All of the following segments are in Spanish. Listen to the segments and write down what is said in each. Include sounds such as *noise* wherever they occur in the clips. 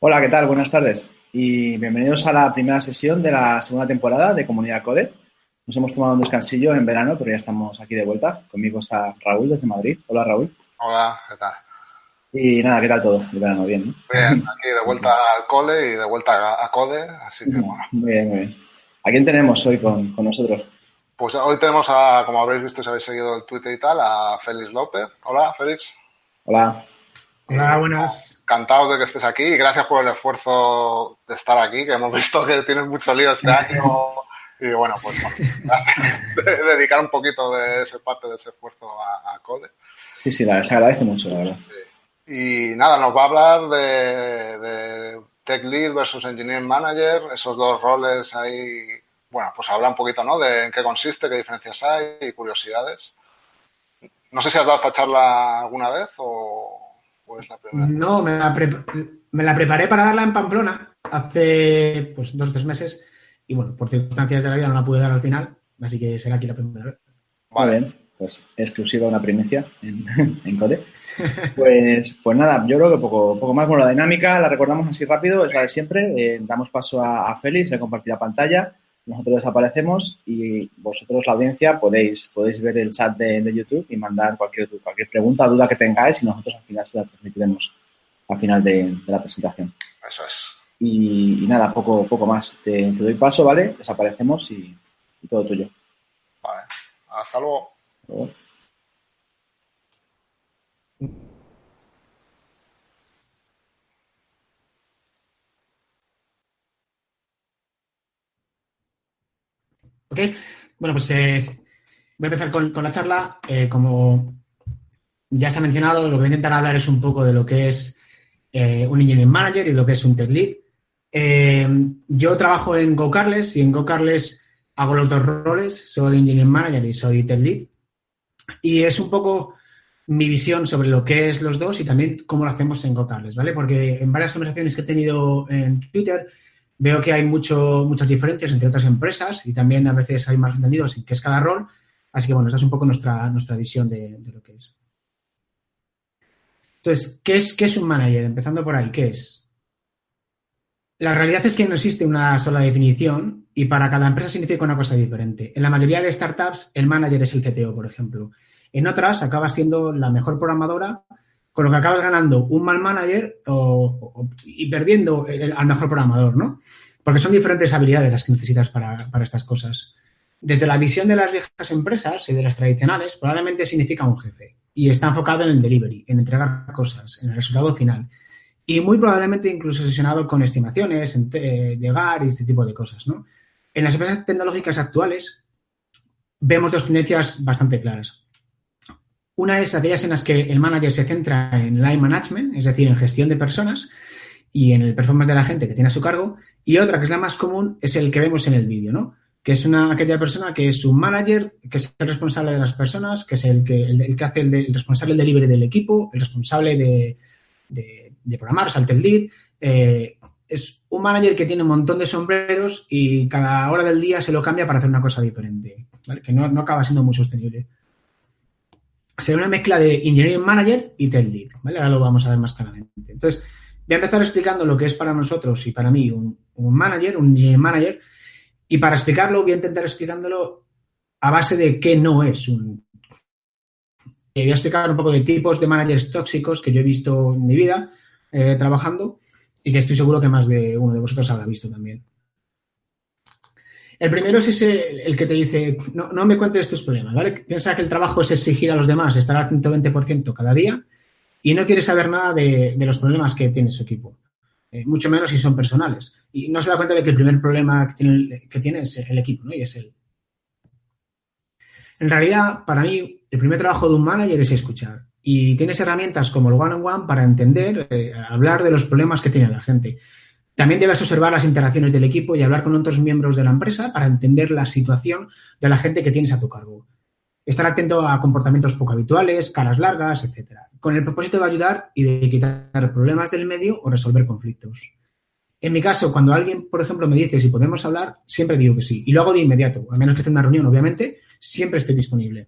Hola, ¿qué tal? Buenas tardes y bienvenidos a la primera sesión de la segunda temporada de Comunidad Code. Nos hemos tomado un descansillo en verano, pero ya estamos aquí de vuelta. Conmigo está Raúl desde Madrid. Hola, Raúl. Hola, ¿qué tal? Y nada, ¿qué tal todo? El verano, bien, ¿no? Bien, *laughs* aquí de vuelta al cole y de vuelta a, Code, así que bueno. Muy bien, muy bien. ¿A quién tenemos hoy con, con nosotros? Pues hoy tenemos a, como habréis visto si habéis seguido el Twitter y tal, a Félix López. Hola, Félix. Hola. Hola, buenas. Encantados de que estés aquí y gracias por el esfuerzo de estar aquí, que hemos *laughs* visto que tienes mucho lío este *laughs* año. Y bueno, pues *laughs* de dedicar un poquito de esa parte de ese esfuerzo a, Code. Sí, sí, la, se agradece mucho, la verdad. Y nada, nos va a hablar de, de Tech Lead versus Engineering Manager, esos dos roles ahí. Bueno, pues habla un poquito, ¿no? De en qué consiste, qué diferencias hay y curiosidades. No sé si has dado esta charla alguna vez o, no, me la, preparé para darla en Pamplona hace pues dos o tres meses y bueno, por circunstancias de la vida no la pude dar al final, así que será aquí la primera vez. Vale, pues exclusiva una primicia en, *laughs* en Code. Pues, pues nada, yo creo que poco, poco más. Bueno, la dinámica la recordamos así rápido, es la de siempre. Eh, damos paso a, a Félix, a compartir la pantalla nosotros desaparecemos y vosotros, la audiencia, podéis, podéis ver el chat de, YouTube y mandar cualquier, cualquier pregunta, duda que tengáis y nosotros al final se la transmitiremos al final de, la presentación. Eso es. Y, nada, poco, poco más. Te, doy paso, ¿vale? Desaparecemos y, todo tuyo. Vale. Hasta luego. Hasta luego. Bueno, pues eh, voy a empezar con, la charla. Eh, como ya se ha mencionado, lo que voy a intentar hablar es un poco de lo que es eh, un Engineering Manager y lo que es un Tech Lead. yo trabajo en GoCarles y en GoCarles hago los dos roles. Soy Engineering Manager y soy Tech Lead. Y es un poco mi visión sobre lo que es los dos y también cómo lo hacemos en GoCarles, ¿vale? Porque en varias conversaciones que he tenido en Twitter Veo que hay muchas diferencias entre otras empresas y también a veces hay más entendidos en qué es cada rol. Así que bueno, esta es un poco nuestra, nuestra visión de, lo que es. Entonces, ¿qué es, ¿qué es un manager? Empezando por ahí, ¿qué es? La realidad es que no existe una sola definición y para cada empresa significa una cosa diferente. En la mayoría de startups, el manager es el CTO, por ejemplo. En otras, acaba siendo la mejor programadora con lo que acabas ganando un mal manager y perdiendo al mejor programador, ¿no? Porque son diferentes habilidades las que necesitas para, estas cosas. Desde la visión de las viejas empresas y de las tradicionales, probablemente significa un jefe y está enfocado en el delivery, en entregar cosas, en el resultado final. Y muy probablemente incluso obsesionado con estimaciones, en llegar y este tipo de cosas, ¿no? En las empresas tecnológicas actuales vemos dos tendencias bastante claras. Una es aquellas en las que el manager se centra en line management, es decir, en gestión de personas y en el performance de la gente que tiene a su cargo. Y otra, que es la más común, es el que vemos en el vídeo, ¿no? Que es una, aquella persona que es un manager, que es el responsable de las personas, que es el que, el, que hace el, responsable del delivery del equipo, el responsable de, de, programar, o el lead. Eh, es un manager que tiene un montón de sombreros y cada hora del día se lo cambia para hacer una cosa diferente, ¿vale? Que no, no acaba siendo muy sostenible sería una mezcla de Engineering Manager y Tech. Ahora lo vamos a ver más claramente. Entonces, voy a empezar explicando lo que es para nosotros y para mí un, manager, un Engineering Manager, y para explicarlo voy a intentar explicándolo a base de qué no es un... Voy a explicar un poco de tipos de managers tóxicos que yo he visto en mi vida eh, trabajando y que estoy seguro que más de uno de vosotros habrá visto también. El primero es ese, el que te dice, no, no me cuentes tus problemas, ¿vale? Piensa que el trabajo es exigir a los demás estar al 120% cada día y no quiere saber nada de, los problemas que tiene su equipo. Eh, mucho menos si son personales. Y no se da cuenta de que el primer problema que tiene, que tiene es el equipo, ¿no? Y es él. En realidad, para mí, el primer trabajo de un manager es escuchar. Y tienes herramientas como el one-on-one para entender, eh, hablar de los problemas que tiene la gente. También debes observar las interacciones del equipo y hablar con otros miembros de la empresa para entender la situación de la gente que tienes a tu cargo. Estar atento a comportamientos poco habituales, caras largas, etcétera, con el propósito de ayudar y de quitar problemas del medio o resolver conflictos. En mi caso, cuando alguien, por ejemplo, me dice si podemos hablar, siempre digo que sí. Y lo hago de inmediato, a menos que esté en una reunión, obviamente, siempre estoy disponible.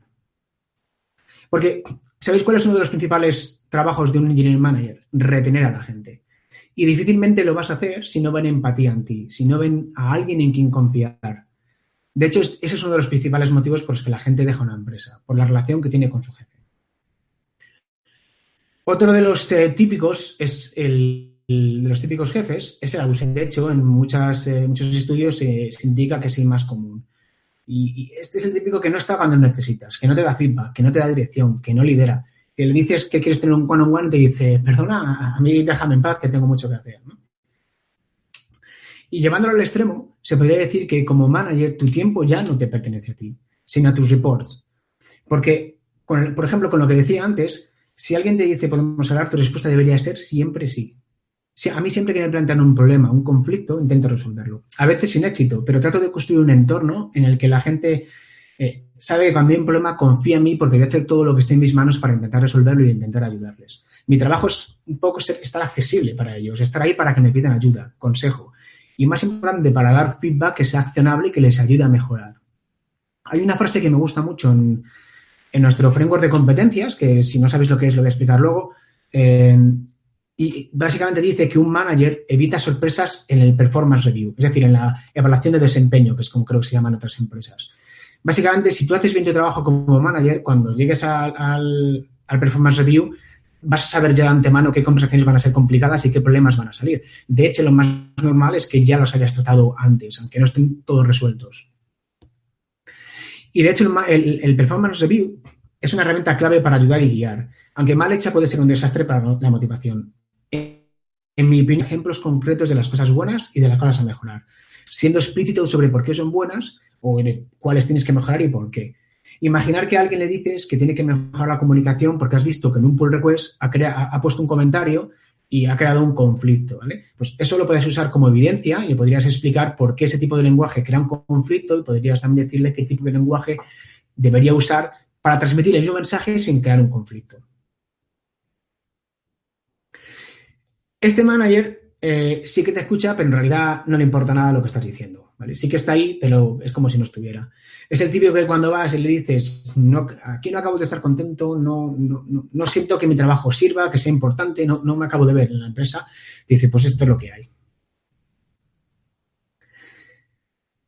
Porque, ¿sabéis cuál es uno de los principales trabajos de un engineering manager? Retener a la gente. Y difícilmente lo vas a hacer si no ven empatía en ti, si no ven a alguien en quien confiar. De hecho, ese es uno de los principales motivos por los que la gente deja una empresa, por la relación que tiene con su jefe. Otro de los eh, típicos es el, de los típicos jefes es el abuso. De hecho, en muchas, eh, muchos estudios se indica que es el más común. Y, este es el típico que no está cuando necesitas, que no te da feedback, que no te da dirección, que no lidera. Que le dices que quieres tener un one-on-one y te dice, perdona, a mí déjame en paz que tengo mucho que hacer. Y llevándolo al extremo, se podría decir que como manager tu tiempo ya no te pertenece a ti, sino a tus reports. Porque, por ejemplo, con lo que decía antes, si alguien te dice podemos hablar, tu respuesta debería ser siempre sí. a mí siempre que me plantean un problema, un conflicto, intento resolverlo. A veces sin éxito, pero trato de construir un entorno en el que la gente eh, sabe que cuando hay un problema confía en mí porque voy a hacer todo lo que esté en mis manos para intentar resolverlo y intentar ayudarles. Mi trabajo es un poco estar accesible para ellos, estar ahí para que me pidan ayuda, consejo. Y más importante, para dar feedback que sea accionable y que les ayude a mejorar. Hay una frase que me gusta mucho en, nuestro framework de competencias, que si no sabéis lo que es, lo voy a explicar luego. Y básicamente dice que un manager evita sorpresas en el performance review, es decir, en la evaluación de desempeño, que es como creo que se llaman otras empresas. Básicamente, si tú haces bien tu trabajo como manager, cuando llegues al, performance review, vas a saber ya de antemano qué conversaciones van a ser complicadas y qué problemas van a salir. De hecho, lo más normal es que ya los hayas tratado antes, aunque no estén todos resueltos. Y de hecho, el, performance review es una herramienta clave para ayudar y guiar, aunque mal hecha puede ser un desastre para la motivación. En mi opinión, ejemplos concretos de las cosas buenas y de las cosas a mejorar, siendo explícito sobre por qué son buenas o de cuáles tienes que mejorar y por qué. Imaginar que a alguien le dices que tiene que mejorar la comunicación porque has visto que en un pull request ha, ha puesto un comentario y ha creado un conflicto, ¿vale? Pues eso lo puedes usar como evidencia y podrías explicar por qué ese tipo de lenguaje crea un conflicto y podrías también decirle qué tipo de lenguaje debería usar para transmitir el mismo mensaje sin crear un conflicto. Este manager eh, sí que te escucha, pero en realidad no le importa nada lo que estás diciendo, ¿vale? Sí que está ahí, pero es como si no estuviera. Es el típico que cuando vas y le dices, aquí no acabo de estar contento, no, no, siento que mi trabajo sirva, que sea importante, no, me acabo de ver en la empresa, dice, pues esto es lo que hay.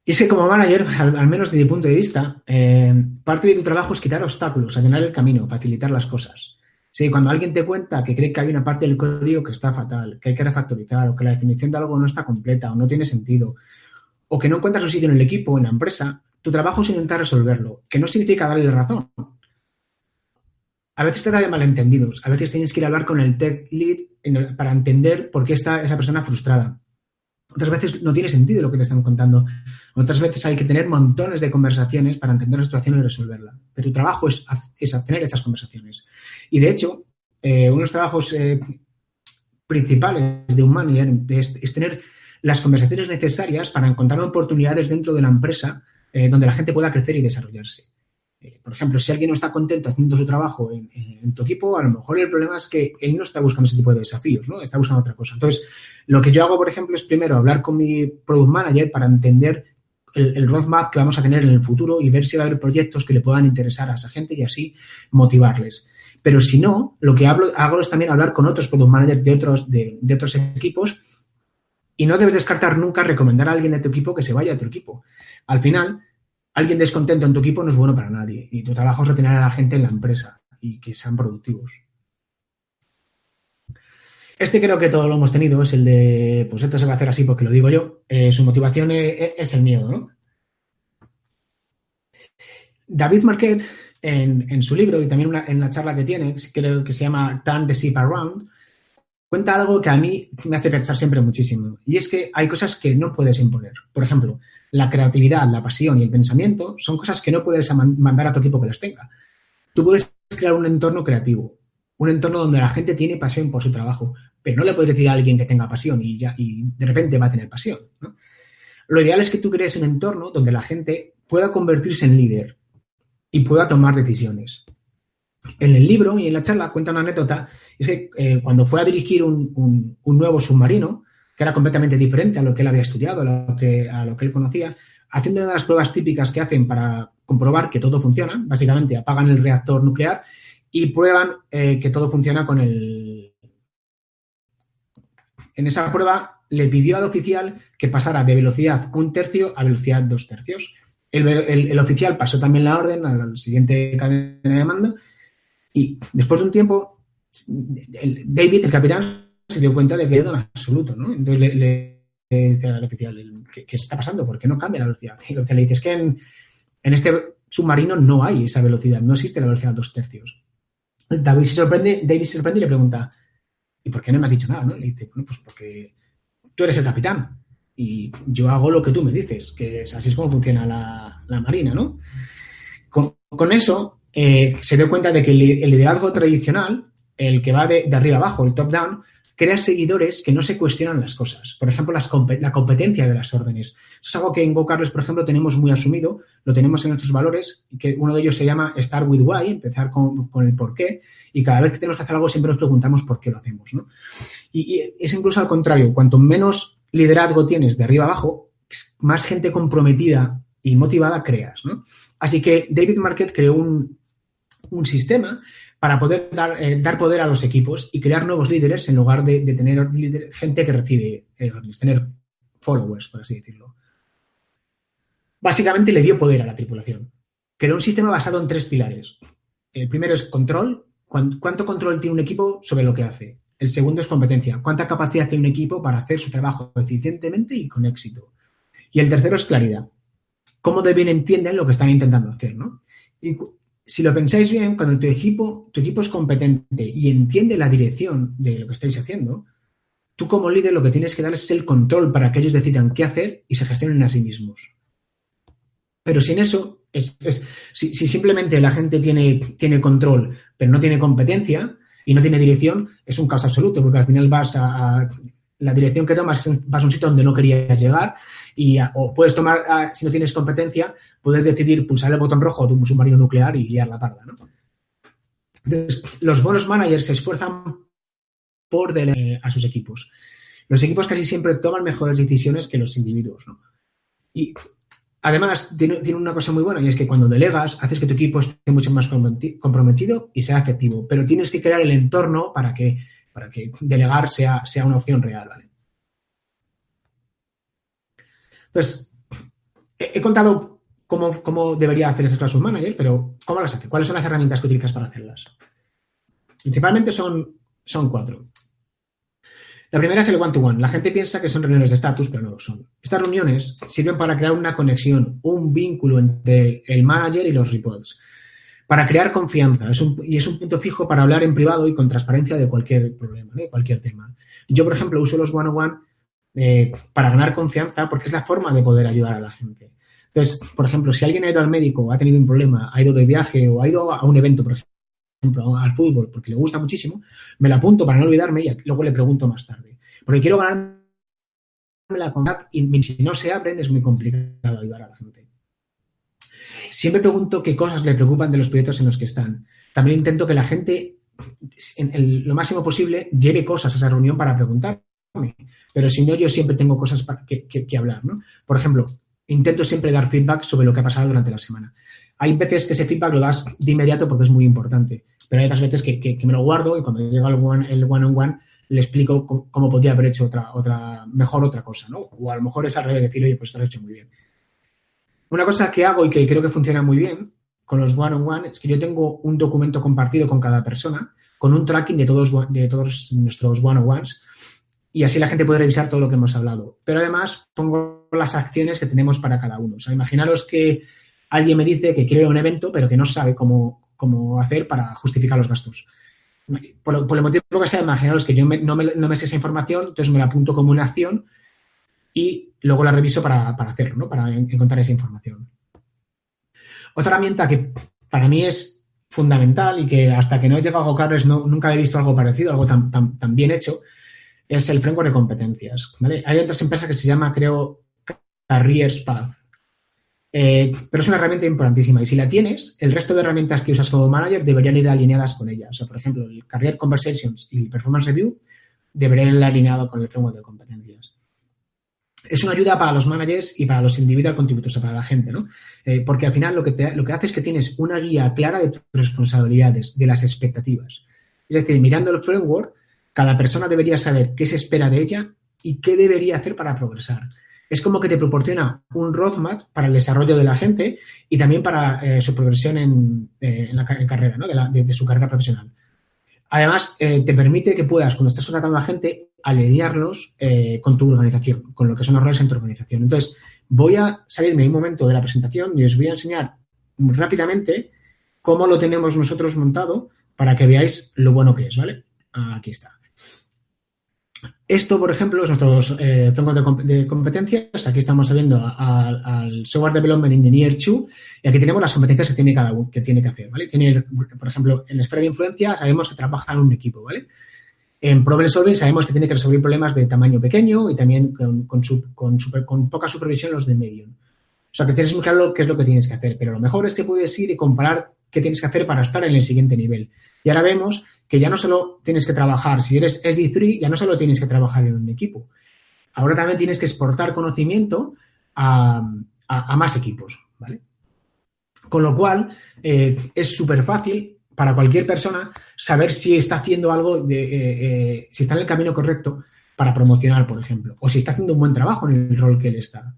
Y es que como manager, al, menos desde mi punto de vista, eh, parte de tu trabajo es quitar obstáculos, allanar el camino, facilitar las cosas. Sí, cuando alguien te cuenta que cree que hay una parte del código que está fatal, que hay que refactorizar, o que la definición de algo no está completa, o no tiene sentido, o que no encuentras su sitio en el equipo en la empresa, tu trabajo es intentar resolverlo, que no significa darle razón. A veces te da de malentendidos, a veces tienes que ir a hablar con el tech lead para entender por qué está esa persona frustrada. Otras veces no tiene sentido lo que te están contando. Otras veces hay que tener montones de conversaciones para entender la situación y resolverla. Pero tu trabajo es, es tener esas conversaciones. Y de hecho, eh, uno de los trabajos eh, principales de un manager es, tener las conversaciones necesarias para encontrar oportunidades dentro de la empresa eh, donde la gente pueda crecer y desarrollarse. Eh, por ejemplo, si alguien no está contento haciendo su trabajo en, tu equipo, a lo mejor el problema es que él no está buscando ese tipo de desafíos, ¿no? Está buscando otra cosa. Entonces, lo que yo hago, por ejemplo, es primero hablar con mi product manager para entender el, roadmap que vamos a tener en el futuro y ver si va a haber proyectos que le puedan interesar a esa gente y así motivarles. Pero si no, lo que hablo, hago es también hablar con otros product managers de otros, de, de otros equipos y no debes descartar nunca recomendar a alguien de tu equipo que se vaya a otro equipo. Al final, alguien descontento en tu equipo no es bueno para nadie y tu trabajo es retener a la gente en la empresa y que sean productivos. Este creo que todo lo hemos tenido, es el de, pues esto se va a hacer así porque lo digo yo. Eh, su motivación es, el miedo, ¿no? David Marquette, en, su libro y también en la charla que tiene, creo que se llama Turn the Ship Around, cuenta algo que a mí me hace pensar siempre muchísimo. Y es que hay cosas que no puedes imponer. Por ejemplo, la creatividad, la pasión y el pensamiento son cosas que no puedes mandar a tu equipo que las tenga. Tú puedes crear un entorno creativo, un entorno donde la gente tiene pasión por su trabajo, pero no le puedes decir a alguien que tenga pasión y, ya, y de repente va a tener pasión. Lo ideal es que tú crees un entorno donde la gente pueda convertirse en líder y pueda tomar decisiones. En el libro y en la charla cuenta una anécdota, es que eh, cuando fue a dirigir un, nuevo submarino, que era completamente diferente a lo que él había estudiado, a lo que, a lo que él conocía, haciendo una de las pruebas típicas que hacen para comprobar que todo funciona, básicamente apagan el reactor nuclear y prueban eh, que todo funciona con el, En esa prueba le pidió al oficial que pasara de velocidad un tercio a velocidad dos tercios. El, oficial pasó también la orden a la siguiente cadena de mando y después de un tiempo, David, el capitán, se dio cuenta de que era en absoluto, ¿no? Entonces le, dice al oficial, ¿qué, está pasando? ¿Por qué no cambia la velocidad? Y el oficial le dice, es que en, este submarino no hay esa velocidad, no existe la velocidad dos tercios. David se sorprende, David se sorprende y le pregunta, ¿y por qué no me has dicho nada? ¿no? Le dice, bueno, pues porque tú eres el capitán y yo hago lo que tú me dices, que así es como funciona la, marina, ¿no? Con, eso eh, se dio cuenta de que el, liderazgo tradicional, el que va de, arriba abajo, el top-down, crea seguidores que no se cuestionan las cosas. Por ejemplo, la competencia de las órdenes. Eso es algo que en GoCarles, por ejemplo, tenemos muy asumido, lo tenemos en nuestros valores, que uno de ellos se llama Start with Why, empezar con, el por qué, y cada vez que tenemos que hacer algo siempre nos preguntamos por qué lo hacemos. Y, es incluso al contrario, cuanto menos liderazgo tienes de arriba abajo, más gente comprometida y motivada creas. Así que David Marquette creó un, un sistema para poder dar, eh, dar, poder a los equipos y crear nuevos líderes en lugar de, tener gente que recibe eh, tener followers, por así decirlo. Básicamente le dio poder a la tripulación. Creó un sistema basado en tres pilares. El primero es control, ¿Cuánto control tiene un equipo sobre lo que hace? El segundo es competencia. ¿Cuánta capacidad tiene un equipo para hacer su trabajo eficientemente y con éxito? Y el tercero es claridad. ¿Cómo de bien entienden lo que están intentando hacer? ¿no? Si lo pensáis bien, cuando tu equipo, tu equipo es competente y entiende la dirección de lo que estáis haciendo, tú como líder lo que tienes que darles es el control para que ellos decidan qué hacer y se gestionen a sí mismos. Pero sin eso, si, simplemente la gente tiene, tiene control, pero no tiene competencia y no tiene dirección, es un caos absoluto, porque al final vas a, la dirección que tomas vas a un sitio donde no querías llegar y o puedes tomar, si no tienes competencia, puedes decidir pulsar el botón rojo de un submarino nuclear y guiar la parda. Entonces, los buenos managers se esfuerzan por delegar a sus equipos. Los equipos casi siempre toman mejores decisiones que los individuos. Y Además, tiene, una cosa muy buena y es que cuando delegas, haces que tu equipo esté mucho más comprometido y sea efectivo. Pero tienes que crear el entorno para que, para que delegar sea, sea una opción real, ¿vale? He, contado cómo, debería hacer ese Classroom Manager, pero ¿cómo las hace? ¿Cuáles son las herramientas que utilizas para hacerlas? Principalmente son, son cuatro. La primera es el one-to-one. La gente piensa que son reuniones de estatus, pero no lo son. Estas reuniones sirven para crear una conexión, un vínculo entre el manager y los reports, para crear confianza. y es un punto fijo para hablar en privado y con transparencia de cualquier problema, de cualquier tema. Yo, por ejemplo, uso los one-on-one eh, para ganar confianza porque es la forma de poder ayudar a la gente. Entonces, por ejemplo, si alguien ha ido al médico, ha tenido un problema, ha ido de viaje o ha ido a un evento, por ejemplo, al fútbol porque le gusta muchísimo, me la apunto para no olvidarme y luego le pregunto más tarde. Porque quiero ganarme la confianza y si no se abren es muy complicado ayudar a la gente. Siempre pregunto qué cosas le preocupan de los proyectos en los que están. También intento que la gente, en lo máximo posible, lleve cosas a esa reunión para preguntarme. Pero si no, yo siempre tengo cosas que, que hablar. ¿no? Por ejemplo, intento siempre dar feedback sobre lo que ha pasado durante la semana. Hay veces que ese feedback lo das de inmediato porque es muy importante, pero hay otras veces que, me lo guardo y cuando llega el one-on-one le explico cómo, podría haber hecho otra, otra, mejor otra cosa, ¿no? O a lo mejor es al revés, decir, oye, pues esto lo has hecho muy bien. Una cosa que hago y que creo que funciona muy bien con los one-on-one es que yo tengo un documento compartido con cada persona con un tracking de todos, de todos nuestros one-on-ones y así la gente puede revisar todo lo que hemos hablado. Pero además pongo las acciones que tenemos para cada uno. O sea, imaginaros que alguien me dice que quiere un evento, pero que no sabe cómo, cómo hacer para justificar los gastos. Por, el motivo que sea, imaginaros que yo no, me, sé esa información, entonces me la apunto como una acción y luego la reviso para, hacerlo, ¿no? para encontrar esa información. Otra herramienta que para mí es fundamental y que hasta que no he llegado a GoCarres no, nunca he visto algo parecido, algo tan, tan, bien hecho, es el framework de competencias. Hay otras empresas que se llama, creo, Careers Path. Eh, pero es una herramienta importantísima y si la tienes, el resto de herramientas que usas como manager deberían ir alineadas con ella. O sea, por ejemplo, el Career Conversations y el Performance Review deberían ir alineados con el framework de competencias. Es una ayuda para los managers y para los individual contributors, para la gente, ¿no? Eh, porque al final lo que, lo que hace es que tienes una guía clara de tus responsabilidades, de las expectativas. Es decir, mirando el framework, Cada persona debería saber qué se espera de ella y qué debería hacer para progresar. Es como que te proporciona un roadmap para el desarrollo de la gente y también para eh, su progresión en, eh, la carrera, ¿no? de, su carrera profesional. Además, eh, te permite que puedas, cuando estás contratando a gente, alinearlos con tu organización, con lo que son los roles en tu organización. Entonces, voy a salirme un momento de la presentación y os voy a enseñar rápidamente cómo lo tenemos nosotros montado para que veáis lo bueno que es, ¿vale? Aquí está. Esto, por ejemplo, es nuestro eh, de, competencias. Aquí estamos saliendo al Software Development Engineer 2 y aquí tenemos las competencias que tiene cada uno, que tiene que hacer, ¿vale? Tiene, por ejemplo, en la esfera de influencia sabemos que trabaja en un equipo, ¿vale? En Problem Solving sabemos que tiene que resolver problemas de tamaño pequeño y también con, con, poca supervisión los de medio. O sea, que tienes muy claro qué es lo que tienes que hacer, pero lo mejor es que puedes ir y comparar qué tienes que hacer para estar en el siguiente nivel. Y ahora vemos que ya no solo tienes que trabajar, si eres SD3, ya no solo tienes que trabajar en un equipo. Ahora también tienes que exportar conocimiento a, más equipos, ¿vale? Con lo cual, eh, es súper fácil para cualquier persona saber si está haciendo algo, de, eh, eh, si está en el camino correcto para promocionar, por ejemplo, o si está haciendo un buen trabajo en el rol que él está.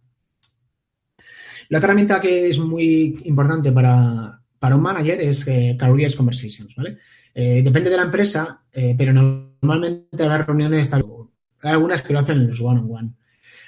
La otra herramienta que es muy importante para, un manager es eh, Careers Conversations, ¿vale? depende de la empresa, pero normalmente las reuniones hay algunas que lo hacen en los one-on-one.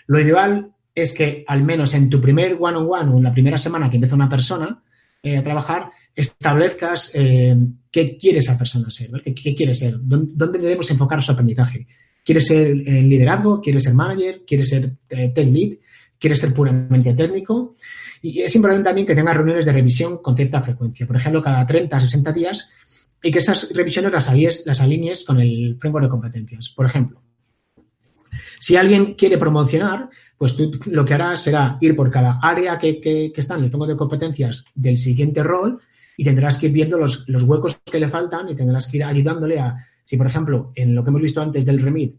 Lo ideal es que al menos en tu primer one-on-one o en la primera semana que empieza una persona a trabajar, establezcas eh, qué quiere esa persona ser, ¿Qué, quiere ser? ¿Dónde, debemos enfocar su aprendizaje? ¿Quiere ser liderazgo? ¿Quiere ser manager? ¿Quiere ser eh, tech lead? ¿Quiere ser puramente técnico? Y es importante también que tenga reuniones de revisión con cierta frecuencia, por ejemplo, cada 30 60 días, y que esas revisiones las, alinees, las alinees con el framework de competencias. Por ejemplo, si alguien quiere promocionar, pues tú lo que harás será ir por cada área que, que está en el framework de competencias del siguiente rol y tendrás que ir viendo los, huecos que le faltan y tendrás que ir ayudándole a, si por ejemplo, en lo que hemos visto antes del remit,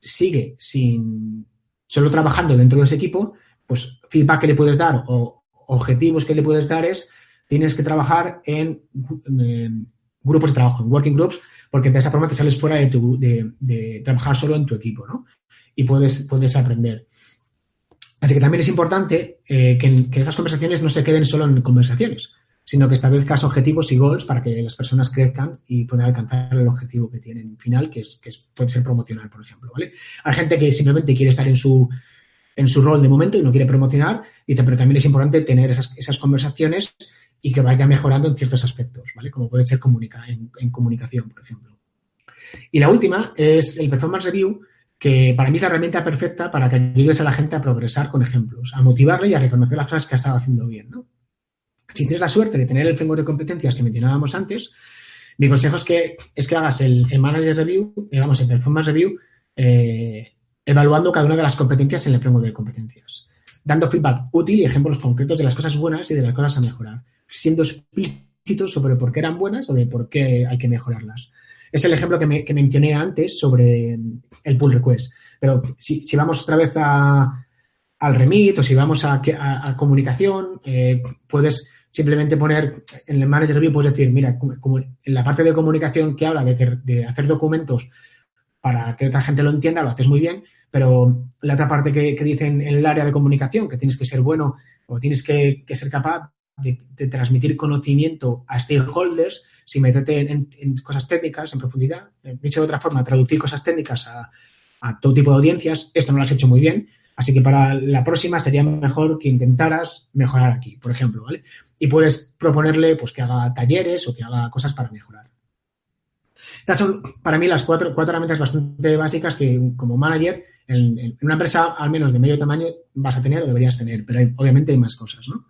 sigue sin solo trabajando dentro de ese equipo, pues feedback que le puedes dar o objetivos que le puedes dar es tienes que trabajar en, grupos de trabajo, en working groups, porque de esa forma te sales fuera de, tu, de, trabajar solo en tu equipo, ¿no? Y puedes, puedes aprender. Así que también es importante eh, que, que esas conversaciones no se queden solo en conversaciones, sino que establezcas objetivos y goals para que las personas crezcan y puedan alcanzar el objetivo que tienen final, que es, que puede ser promocionar, por ejemplo, ¿vale? Hay gente que simplemente quiere estar en su, en su rol de momento y no quiere promocionar, y pero también es importante tener esas, esas conversaciones y que vaya mejorando en ciertos aspectos, ¿vale? Como puede ser comunica, en, comunicación, por ejemplo. Y la última es el Performance Review, que para mí es la herramienta perfecta para que ayudes a la gente a progresar con ejemplos, a motivarle y a reconocer las cosas que ha estado haciendo bien, ¿no? Si tienes la suerte de tener el framework de competencias que mencionábamos antes, mi consejo es que, es que hagas el, Manager Review, digamos, el Performance Review, eh, evaluando cada una de las competencias en el framework de competencias, dando feedback útil y ejemplos concretos de las cosas buenas y de las cosas a mejorar, siendo explícitos sobre por qué eran buenas o de por qué hay que mejorarlas. Es el ejemplo que, me, mencioné antes sobre el pull request. Pero si, vamos otra vez al remit o si vamos a, comunicación, eh, puedes simplemente poner en el Manager Review, puedes decir, mira, como en la parte de comunicación que habla de, hacer documentos para que otra gente lo entienda, lo haces muy bien, pero la otra parte que, que dice en, el área de comunicación, que tienes que ser bueno o tienes que, ser capaz de, transmitir conocimiento a stakeholders sin meterte en, cosas técnicas en profundidad. Eh, dicho de otra forma, traducir cosas técnicas a, a todo tipo de audiencias, esto no lo has hecho muy bien. Así que para la próxima sería mejor que intentaras mejorar aquí, por ejemplo, ¿vale? y puedes proponerle pues, que haga talleres o que haga cosas para mejorar. Estas son para mí las cuatro, cuatro herramientas bastante básicas que como manager en, una empresa al menos de medio tamaño vas a tener o deberías tener, pero obviamente hay más cosas, ¿no?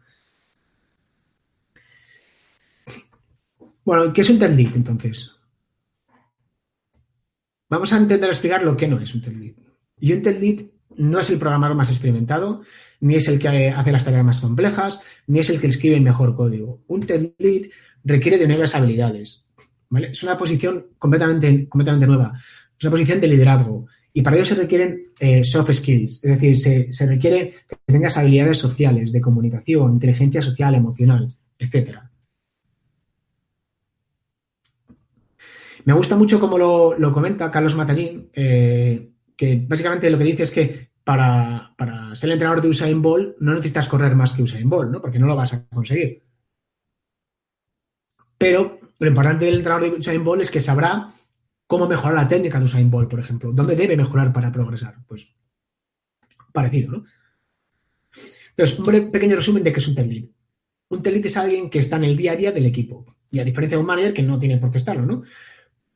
Bueno, ¿qué es un Lead entonces? Vamos a intentar explicar lo que no es un TED Lead. Y un Lead no es el programador más experimentado, ni es el que hace las tareas más complejas, ni es el que escribe el mejor código. Un tech requiere de nuevas habilidades. Es una posición completamente, completamente nueva. Es una posición de liderazgo. Y para ello se requieren eh, soft skills, es decir, se, se, requiere que tengas habilidades sociales, de comunicación, inteligencia social, emocional, etc. Me gusta mucho como lo, comenta Carlos Matallín, eh, que básicamente lo que dice es que para, ser el entrenador de Usain Bolt no necesitas correr más que Usain Bolt, ¿no? Porque no lo vas a conseguir. Pero lo importante del entrenador de Usain Bolt es que sabrá cómo mejorar la técnica de Usain Bolt, por ejemplo. ¿Dónde debe mejorar para progresar? Pues parecido, ¿no? Entonces, un pequeño resumen de qué es un tech Un tech es alguien que está en el día a día del equipo. Y a diferencia de un manager que no tiene por qué estarlo, ¿no?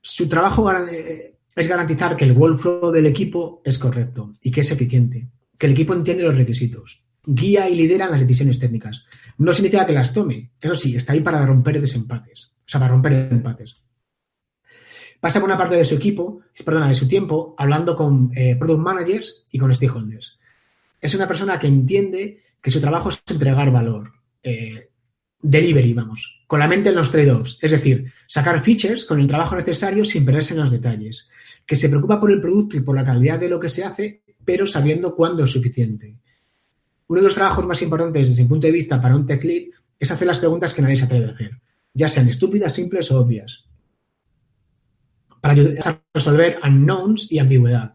Su trabajo eh, es garantizar que el workflow del equipo es correcto y que es eficiente, que el equipo entiende los requisitos, guía y lidera las decisiones técnicas. No significa que las tome, eso sí, está ahí para romper desempates, o sea, para romper empates. Pasa buena parte de su equipo, perdona, de su tiempo, hablando con eh, product managers y con stakeholders. Es una persona que entiende que su trabajo es entregar valor, eh, delivery, vamos, con la mente en los trade-offs, es decir, sacar features con el trabajo necesario sin perderse en los detalles, que se preocupa por el producto y por la calidad de lo que se hace, pero sabiendo cuándo es suficiente. Uno de los trabajos más importantes desde mi punto de vista para un tech lead es hacer las preguntas que nadie se atreve a hacer, ya sean estúpidas, simples o obvias, para ayudar a resolver unknowns y ambigüedad.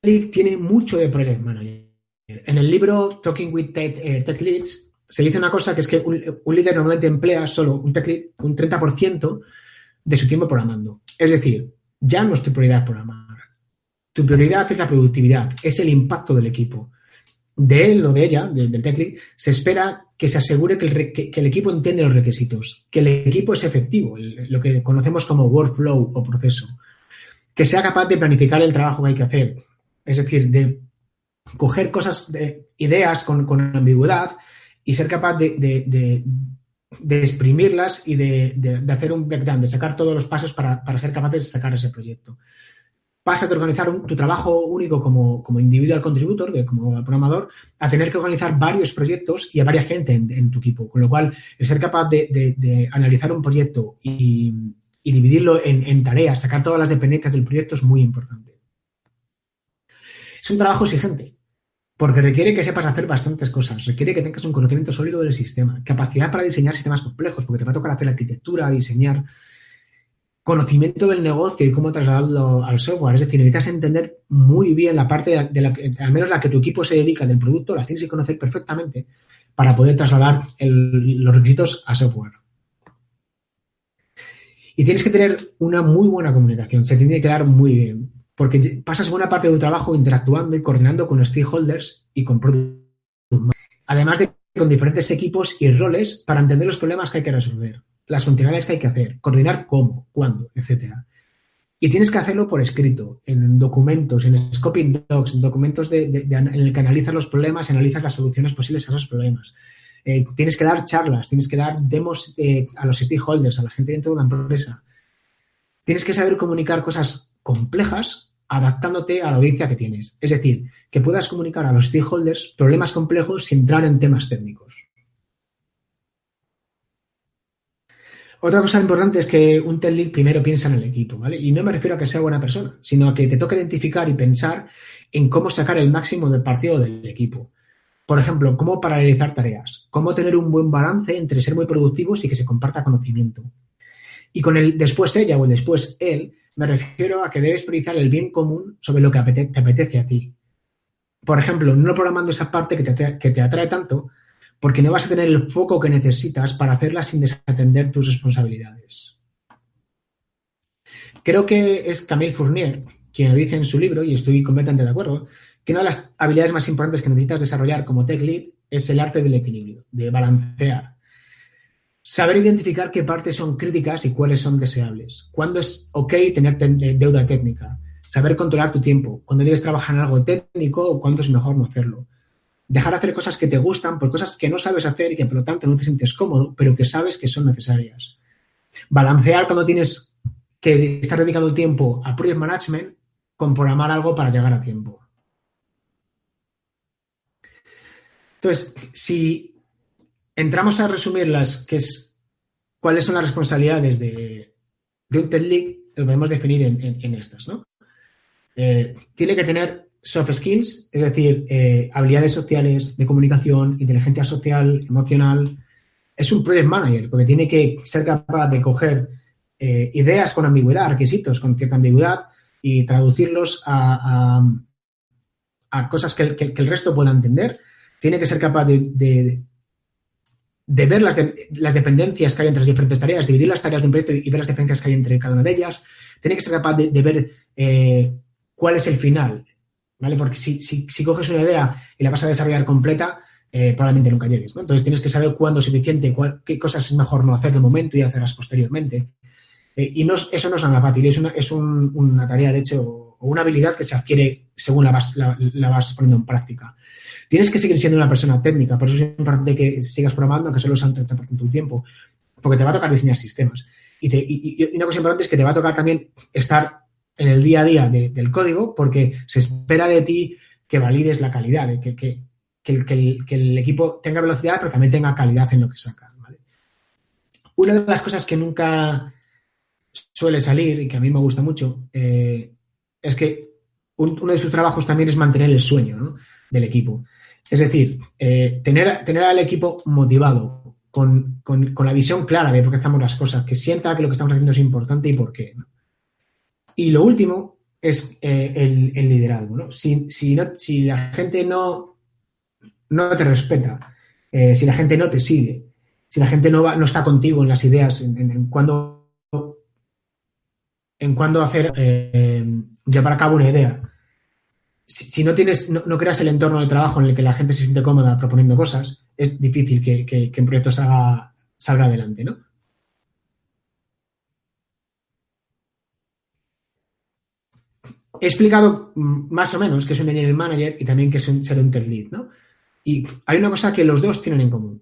tiene mucho de project manager. En el libro Talking with Tech, eh, Leads se dice una cosa que es que un, líder normalmente emplea solo un, un 30% de su tiempo programando. Es decir, ya no es tu prioridad programar. Tu prioridad es la productividad, es el impacto del equipo. De él o de ella, del lead, se espera que se asegure que el, equipo entiende los requisitos, que el equipo es efectivo, lo que conocemos como workflow o proceso, que sea capaz de planificar el trabajo que hay que hacer, es decir, de coger cosas, de, ideas con, ambigüedad y ser capaz de, exprimirlas y de, hacer un breakdown, de sacar todos los pasos para, ser capaces de sacar ese proyecto. Pasa de organizar tu trabajo único como, como individual contributor, de, como programador, a tener que organizar varios proyectos y a varias gente en, tu equipo. Con lo cual, el ser capaz de, analizar un proyecto y, dividirlo en, en tareas, sacar todas las dependencias del proyecto es muy importante. Es un trabajo exigente, porque requiere que sepas hacer bastantes cosas, requiere que tengas un conocimiento sólido del sistema, capacidad para diseñar sistemas complejos, porque te va a tocar hacer arquitectura, diseñar, conocimiento del negocio y cómo trasladarlo al software. Es decir, necesitas entender muy bien la parte de la al menos la que tu equipo se dedica del producto, las tienes que conocer perfectamente para poder trasladar los requisitos a software. Y tienes que tener una muy buena comunicación, se tiene que dar muy bien porque pasas buena parte de tu trabajo interactuando y coordinando con stakeholders y con productos. Además de con diferentes equipos y roles para entender los problemas que hay que resolver, las funcionalidades que hay que hacer, coordinar cómo, cuándo, etcétera. Y tienes que hacerlo por escrito, en documentos, en scoping docs, en documentos en el que analizas los problemas, analizas las soluciones posibles a esos problemas. Eh, tienes que dar charlas, tienes que dar demos eh, a los stakeholders, a la gente dentro de una empresa. Tienes que saber comunicar cosas complejas adaptándote a la audiencia que tienes. Es decir, que puedas comunicar a los stakeholders problemas complejos sin entrar en temas técnicos. Otra cosa importante es que un lead primero piensa en el equipo, ¿vale? Y no me refiero a que sea buena persona, sino a que te toque identificar y pensar en cómo sacar el máximo del partido del equipo. Por ejemplo, cómo paralelizar tareas, cómo tener un buen balance entre ser muy productivos y que se comparta conocimiento. Y con el después ella o el después él, me refiero a que debes priorizar el bien común sobre lo que te apetece a ti. Por ejemplo, no programando esa parte que te, que te atrae tanto, porque no vas a tener el foco que necesitas para hacerla sin desatender tus responsabilidades. Creo que es Camille Fournier quien lo dice en su libro, y estoy completamente de acuerdo, que una de las habilidades más importantes que necesitas desarrollar como tech lead es el arte del equilibrio, de balancear Saber identificar qué partes son críticas y cuáles son deseables. Cuándo es ok tener eh, deuda técnica. Saber controlar tu tiempo. Cuándo debes trabajar en algo técnico o cuándo es mejor no hacerlo. Dejar de hacer cosas que te gustan por cosas que no sabes hacer y que por lo tanto no te sientes cómodo, pero que sabes que son necesarias. Balancear cuando tienes que estar dedicado tiempo a project management con programar algo para llegar a tiempo. Entonces, si entramos a resumir las que es cuáles son las responsabilidades de, un tech lead, lo podemos definir en, estas, ¿no? Eh, tiene que tener soft skills, es decir, eh, habilidades sociales, de comunicación, inteligencia social, emocional, es un project manager, porque tiene que ser capaz de coger eh, ideas con ambigüedad, requisitos con cierta ambigüedad y traducirlos a, a, cosas que, el resto pueda entender. Tiene que ser capaz de, de, ver las, las, dependencias que hay entre las diferentes tareas, dividir las tareas de un proyecto y ver las dependencias que hay entre cada una de ellas. Tiene que ser capaz de, ver eh, cuál es el final, ¿vale? Porque si, si, coges una idea y la vas a desarrollar completa, eh, probablemente nunca llegues. Entonces tienes que saber cuándo es suficiente, qué cosas es mejor no hacer de momento y hacerlas posteriormente. Eh, y no, eso no es nada fácil, es una, es una tarea, de hecho, o una habilidad que se adquiere según la vas, la, vas poniendo en práctica. Tienes que seguir siendo una persona técnica, por eso es importante que sigas programando, aunque solo sea un 30% de tu tiempo, porque te va a tocar diseñar sistemas. Y, una cosa importante es que te va a tocar también estar en el día a día del código, porque se espera de ti que valides la calidad, que, que, que, el, equipo tenga velocidad, pero también tenga calidad en lo que saca. Una de las cosas que nunca suele salir y que a mí me gusta mucho eh, es que uno de sus trabajos también es mantener el sueño del equipo. Es decir, eh, tener, tener al equipo motivado, con, la visión clara de por qué hacemos las cosas, que sienta que lo que estamos haciendo es importante y por qué. Y lo último es eh, el, liderazgo. Si, si, la gente no, no te respeta, si la gente no te sigue, si la gente no, va, no está contigo en las ideas, en, en cuando en cuándo hacer, eh, llevar a cabo una idea. Si, no tienes, no, creas el entorno de trabajo en el que la gente se siente cómoda proponiendo cosas, es difícil que, un proyecto salga, salga adelante, ¿no? He explicado mm, más o menos que es un engineering manager y también que es un ser un tech lead, ¿no? Y hay una cosa que los dos tienen en común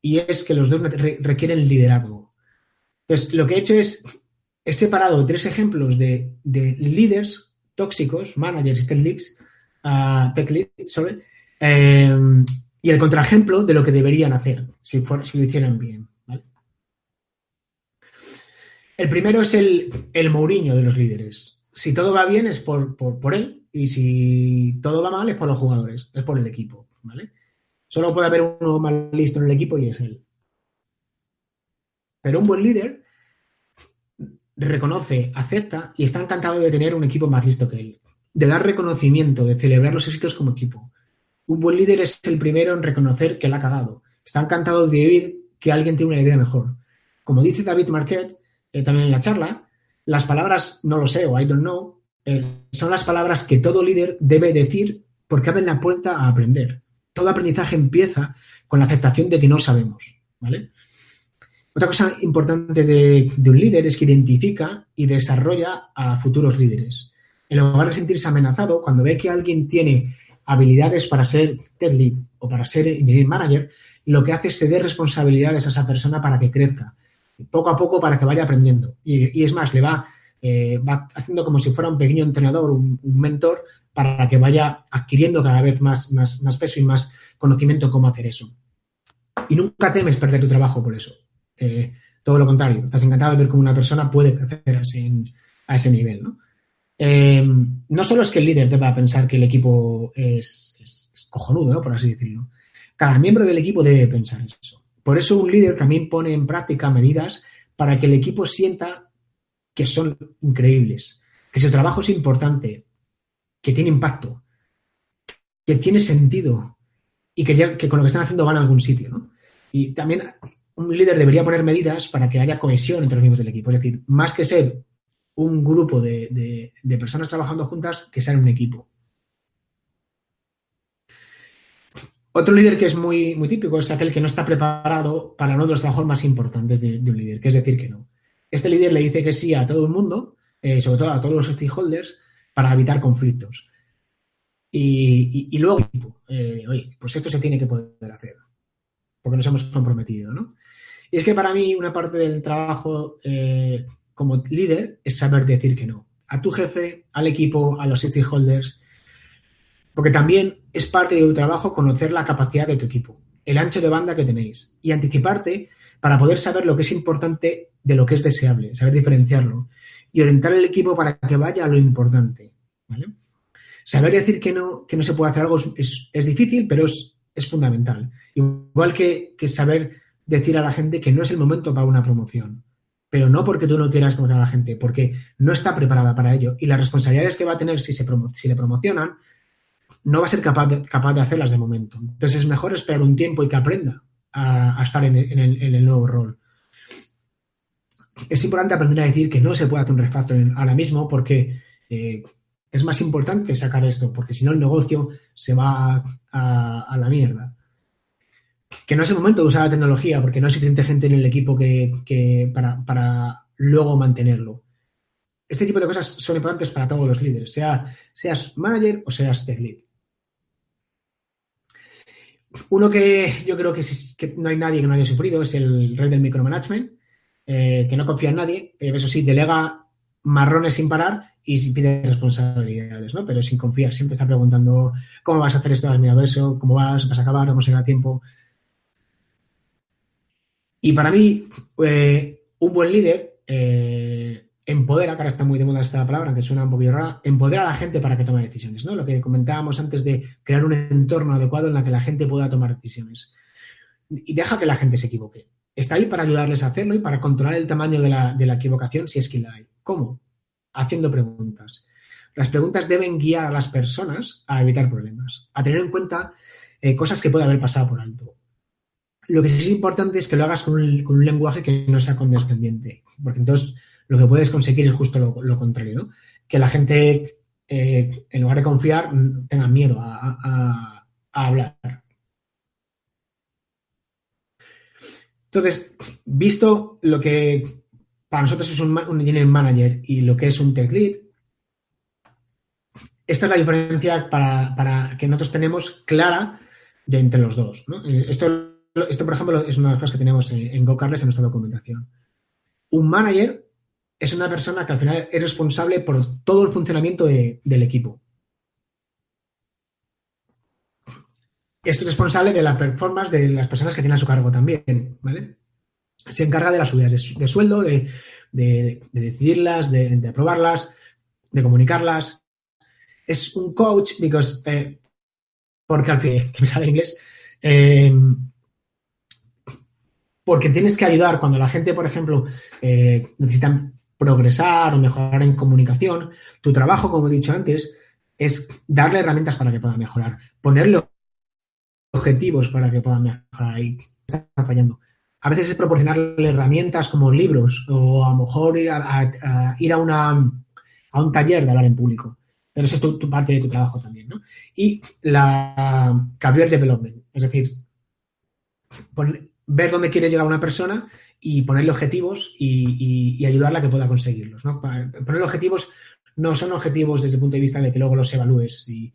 y es que los dos requieren liderazgo. Entonces, lo que he hecho es he separado tres ejemplos de, líderes tóxicos, managers y tech leads, uh, tech leads em, y el contraejemplo de lo que deberían hacer si, si lo hicieran bien. El primero es el, el Mourinho de los líderes. Si todo va bien es por, por, él y si todo va mal es por los jugadores, es por el equipo. ¿vale? Solo puede haber uno mal listo en el equipo y es él. Pero un buen líder reconoce, acepta y está encantado de tener un equipo más listo que él, de dar reconocimiento, de celebrar los éxitos como equipo. Un buen líder es el primero en reconocer que la ha cagado. Está encantado de oír que alguien tiene una idea mejor. Como dice David Marquette eh, también en la charla, las palabras no lo sé o I don't know eh, son las palabras que todo líder debe decir porque abren la puerta a aprender. Todo aprendizaje empieza con la aceptación de que no sabemos. ¿vale? Otra cosa importante de, un líder es que identifica y desarrolla a futuros líderes. En lugar de sentirse amenazado, cuando ve que alguien tiene habilidades para ser tech lead o para ser engineering manager, lo que hace es ceder responsabilidades a esa persona para que crezca, poco a poco para que vaya aprendiendo. Y, es más, le va, eh, va haciendo como si fuera un pequeño entrenador, un, mentor, para que vaya adquiriendo cada vez más, más, peso y más conocimiento cómo hacer eso. Y nunca temes perder tu trabajo por eso. Eh, todo lo contrario, estás encantado de ver cómo una persona puede crecer a ese, nivel, ¿no? Eh, no solo es que el líder deba pensar que el equipo es, cojonudo, ¿no? Por así decirlo. Cada miembro del equipo debe pensar eso. Por eso un líder también pone en práctica medidas para que el equipo sienta que son increíbles, que su trabajo es importante, que tiene impacto, que tiene sentido y que, que con lo que están haciendo van a algún sitio, ¿no? Y también un líder debería poner medidas para que haya cohesión entre los miembros del equipo. Es decir, más que ser un grupo de, personas trabajando juntas, que sean un equipo. Otro líder que es muy, muy típico es aquel que no está preparado para uno de los trabajos más importantes de, un líder, que es decir que no. Este líder le dice que sí a todo el mundo, eh, sobre todo a todos los stakeholders, para evitar conflictos. Y, luego, eh, oye, pues esto se tiene que poder hacer, porque nos hemos comprometido, ¿no? Y es que para mí una parte del trabajo eh, como líder es saber decir que no. A tu jefe, al equipo, a los stakeholders. Porque también es parte de tu trabajo conocer la capacidad de tu equipo, el ancho de banda que tenéis y anticiparte para poder saber lo que es importante de lo que es deseable, saber diferenciarlo y orientar el equipo para que vaya a lo importante. Saber decir que no, que no se puede hacer algo es, difícil, pero es, fundamental. Igual que, que saber decir a la gente que no es el momento para una promoción. Pero no porque tú no quieras conocer a la gente, porque no está preparada para ello. Y las responsabilidades que va a tener si, se si le promocionan, no va a ser capaz de, capaz de hacerlas de momento. Entonces es mejor esperar un tiempo y que aprenda a, estar en el, nuevo rol. Es importante aprender a decir que no se puede hacer un refactoring ahora mismo porque eh, es más importante sacar esto, porque si no el negocio se va a, la mierda. Que no es el momento de usar la tecnología porque no hay suficiente gente en el equipo que, para, luego mantenerlo. Este tipo de cosas son importantes para todos los líderes, sea, seas manager o seas tech lead. Uno que yo creo que, no hay nadie que no haya sufrido es el rey del micromanagement, eh, que no confía en nadie, eh, eso sí, delega marrones sin parar y pide responsabilidades, ¿no? Pero sin confiar, siempre está preguntando cómo vas a hacer esto, has mirado eso, cómo vas, vas a acabar, vamos a llegar a tiempo. Y para mí, eh, un buen líder empodera, ahora está muy de moda esta palabra, que suena un poquito rara, empodera a la gente para que tome decisiones, ¿no? Lo que comentábamos antes de crear un entorno adecuado en la que la gente pueda tomar decisiones. Y deja que la gente se equivoque. Está ahí para ayudarles a hacerlo y para controlar el tamaño de la, de la equivocación si es que la hay. ¿Cómo? Haciendo preguntas. Las preguntas deben guiar a las personas a evitar problemas, a tener en cuenta eh, cosas que puede haber pasado por alto. Lo que sí es importante es que lo hagas con un, lenguaje que no sea condescendiente, porque entonces lo que puedes conseguir es justo lo, contrario, Que la gente, eh, en lugar de confiar, tenga miedo a, hablar. Entonces, visto lo que para nosotros es un, engineering manager y lo que es un tech lead, esta es la diferencia para, que nosotros tenemos clara de entre los dos. Esto, esto, por ejemplo, es una de las cosas que tenemos en, GoCarles en nuestra documentación. Un manager es una persona que al final es responsable por todo el funcionamiento del equipo. Es responsable de la performance de las personas que tienen a su cargo también, ¿vale? se encarga de las subidas de, sueldo, de, decidirlas, de, aprobarlas, de comunicarlas. Es un coach, eh, porque al fin, *laughs* que me sale inglés, eh, porque tienes que ayudar cuando la gente, por ejemplo, eh, necesita progresar o mejorar en comunicación. Tu trabajo, como he dicho antes, es darle herramientas para que pueda mejorar, ponerle objetivos para que pueda mejorar. Y está fallando a veces es proporcionarle herramientas como libros o a lo mejor ir a, ir a, una, a un taller de hablar en público. Pero eso es tu, parte de tu trabajo también, ¿no? Y la career development, es decir, ver dónde quiere llegar una persona y ponerle objetivos y, ayudarla a que pueda conseguirlos, ¿no? Ponerle objetivos no son objetivos desde el punto de vista de que luego los evalúes y,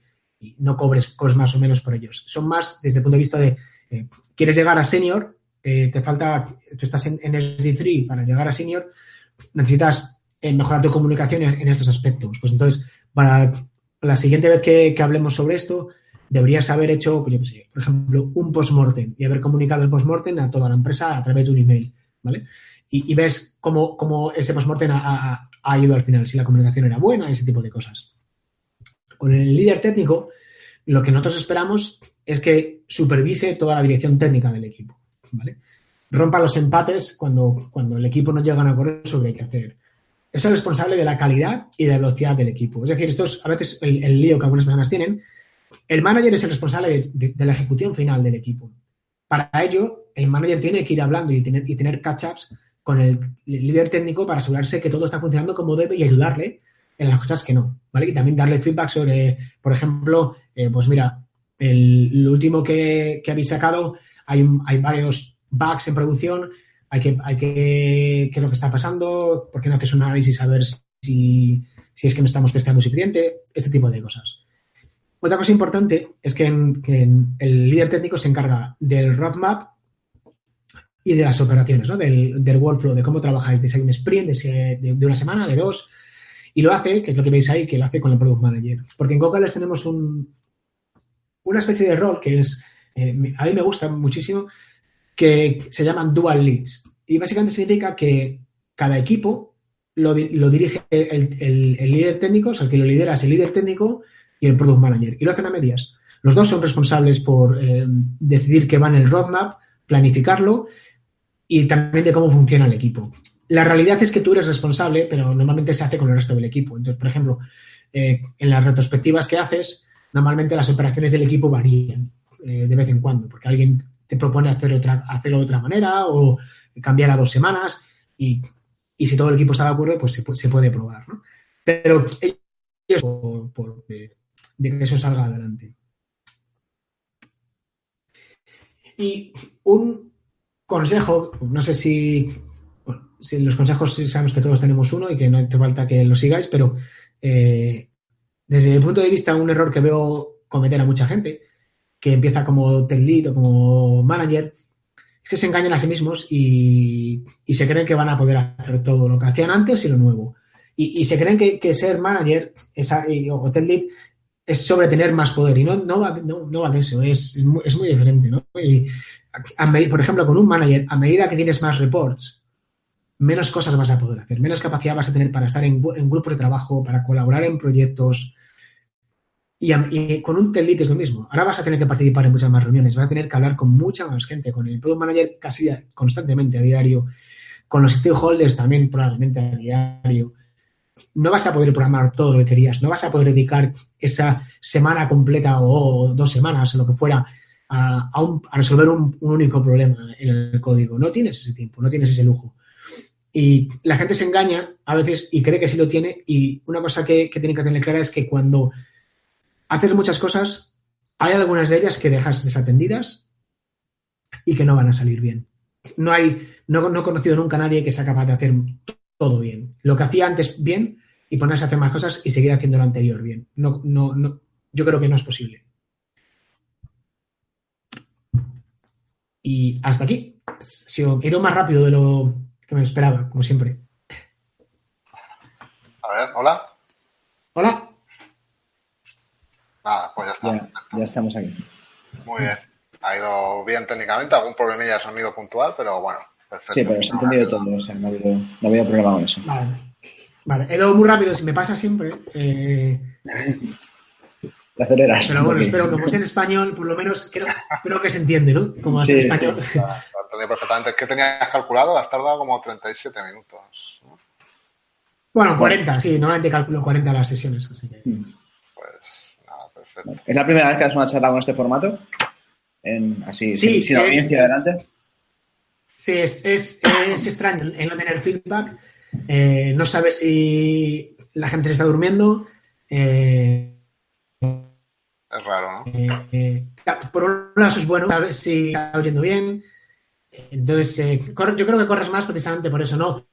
no cobres cosas más o menos por ellos. Son más desde el punto de vista de, eh, quieres llegar a senior, eh, te falta, tú estás en, SD3 para llegar a senior, necesitas eh, mejorar tu comunicación en, estos aspectos. Pues entonces, para la siguiente vez que, hablemos sobre esto, deberías haber hecho, pues yo qué sé, por ejemplo, un post-mortem y haber comunicado el post-mortem a toda la empresa a través de un email, ¿vale? Y, ves cómo, ese post-mortem ha, ha, ido al final, si la comunicación era buena, ese tipo de cosas. Con el líder técnico, lo que nosotros esperamos es que supervise toda la dirección técnica del equipo. Rompa los empates cuando, cuando el equipo no llega a acuerdo sobre qué hacer. Es el responsable de la calidad y de la velocidad del equipo. Es decir, esto es a veces el, lío que algunas personas tienen. El manager es el responsable de, la ejecución final del equipo. Para ello, el manager tiene que ir hablando y tener, y tener catch-ups con el, líder técnico para asegurarse que todo está funcionando como debe y ayudarle en las cosas que no, ¿vale? Y también darle feedback sobre, por ejemplo, eh, pues mira, el, último que, que habéis sacado hay, hay varios bugs en producción, hay que, hay que, qué es lo que está pasando, por qué no haces un análisis a ver si, si es que no estamos testeando suficiente, este tipo de cosas. Otra cosa importante es que, el líder técnico se encarga del roadmap y de las operaciones, ¿no? del, del workflow, de cómo trabajáis, de si hay un sprint, de, de, una semana, de dos, y lo hace, que es lo que veis ahí, que lo hace con el Product Manager. Porque en Cocales tenemos un, una especie de rol que es eh, a mí me gusta muchísimo, que se llaman dual leads. Y básicamente significa que cada equipo lo, dirige el, líder técnico, o sea, el que lo lidera es el líder técnico y el product manager. Y lo hacen a medias. Los dos son responsables por eh, decidir qué va en el roadmap, planificarlo, y, y. Y también eh, de se y cómo y eh, y funciona el equipo. La realidad es que tú eres responsable, pero normalmente se hace con el resto del equipo. Entonces, por ejemplo, eh, en las retrospectivas que haces, normalmente las operaciones del equipo varían eh, de vez en cuando, porque alguien te propone hacer hacerlo de otra manera o cambiar a dos semanas y, si todo el equipo está de acuerdo, pues se, puede probar. ¿no? Pero ellos por de, que eso salga adelante. Y un consejo, no sé si, los consejos sabemos que todos tenemos uno y que no hace falta que lo sigáis, pero eh, desde mi punto de vista, un error que veo cometer a mucha gente, que empieza como tech lead o como manager, es que se engañan a sí mismos y, se creen que van a poder hacer todo lo que hacían antes y lo nuevo. Y, se creen que, ser manager esa, o tech lead es sobre tener más poder y no, no, va, no, va de eso, es, es, muy, diferente. ¿no? Y por ejemplo, con un manager, a medida que tienes más reports, menos cosas vas a poder hacer, menos capacidad vas a tener para estar en, grupos de trabajo, para colaborar en proyectos. Y, con un tech es lo mismo. Ahora vas a tener que participar en muchas más reuniones, vas a tener que hablar con mucha más gente, con el product manager casi constantemente a diario, con los stakeholders también probablemente a diario. No vas a poder programar todo lo que querías, no vas a poder dedicar esa semana completa o dos semanas o lo que fuera a, resolver un, único problema en el código. No tienes ese tiempo, no tienes ese lujo. Y la gente se engaña a veces y cree que sí lo tiene. Y una cosa que, que tiene que tener clara es que cuando haces muchas cosas, hay algunas de ellas que dejas desatendidas y que no van a salir bien. No hay, no, no he conocido nunca a nadie que sea capaz de hacer todo bien. Lo que hacía antes bien y ponerse a hacer más cosas y seguir haciendo lo anterior bien. No, no, no, yo creo que no es posible. Y hasta aquí. He ido más rápido de lo, me esperaba, como siempre. A ver, hola. Hola. Nada, pues ya está. Ya, estamos aquí. Muy bien. Ha ido bien técnicamente, algún problemilla de sonido puntual, pero bueno, perfecto. Sí, pero se ha entendido todo, o sea, no ha habido, no había problema con eso. Vale. Vale, he ido muy rápido, si me pasa siempre. Eh... *laughs* Te aceleras. Pero bueno, espero que como es en español, por lo menos creo, creo que se entiende, ¿no? Como es en español. Sí, perfectamente. ¿Qué tenías calculado? Has tardado como 37 minutos. Bueno, 40, sí, normalmente calculo 40 las sesiones. Así que... Mm. Pues nada, perfecto. ¿Es la primera vez que haces una charla con este formato? En, así, sí, sin, audiencia adelante. Sí, es, es, es extraño el no tener feedback. Eh, no sabes si la gente se está durmiendo. Eh, es raro, ¿no? Eh, eh, por un lado es bueno, sabes si está oyendo bien. Entonces, eh, yo creo que corres más precisamente por eso, ¿no?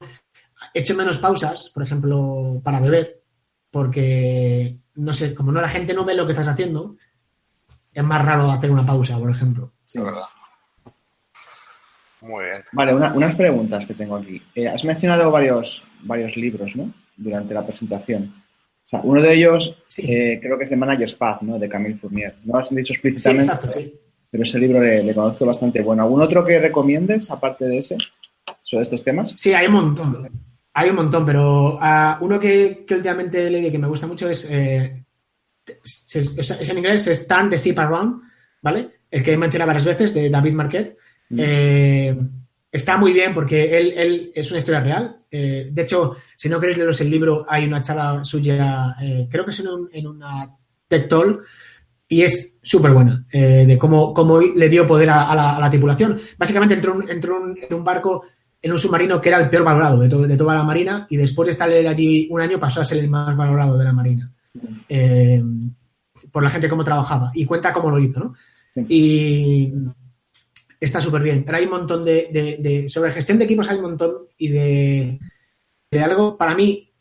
He hecho menos pausas, por ejemplo, para beber, porque, no sé, como no la gente no ve lo que estás haciendo, es más raro hacer una pausa, por ejemplo. Sí, verdad. Muy bien. Vale, unas preguntas que tengo aquí. Eh, has mencionado varios, varios libros, ¿no? Durante la presentación. O sea, uno de ellos eh, creo que es de Manager's Path, ¿no? De Camille Fournier. No lo has dicho explícitamente. Sí, exacto, sí pero ese libro le, conozco bastante bueno. ¿Algún otro que recomiendes, aparte de ese, sobre estos temas? Sí, hay un montón. Hay un montón, pero uh, uno que, que, últimamente leí que me gusta mucho es, eh, es, en inglés, es Turn the Ship Around, ¿vale? El que he mencionado varias veces, de David Marquette. Mm. Eh, está muy bien porque él, él, es una historia real. Eh, de hecho, si no queréis leeros el libro, hay una charla suya, eh, creo que es en, un, en una TED Talk, y es súper buena eh, de cómo, cómo, le dio poder a, la, tripulación. Básicamente entró, entró en un barco, en un submarino que era el peor valorado de, de, toda la Marina y después de estar allí un año pasó a ser el más valorado de la Marina. Por la gente cómo trabajaba y cuenta cómo lo hizo, ¿no? Y está súper bien. Pero hay un montón de, de, Sobre gestión de equipos hay un montón y de, de algo, para mí,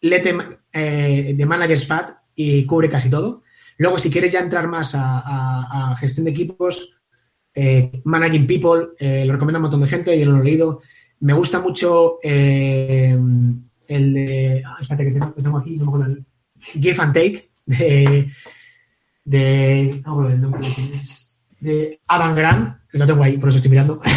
Lete eh, de Manager's Pad y cubre casi todo. Luego, si quieres ya entrar más a, gestión de equipos, eh, Managing People, eh, lo recomiendo a un montón de gente, yo no lo he leído. Me gusta mucho eh, el de. Ah, espérate, que tengo, aquí, no me acuerdo. Give and Take, de. de no me acuerdo De Adam Grant, que lo tengo ahí, por eso estoy mirando. *laughs*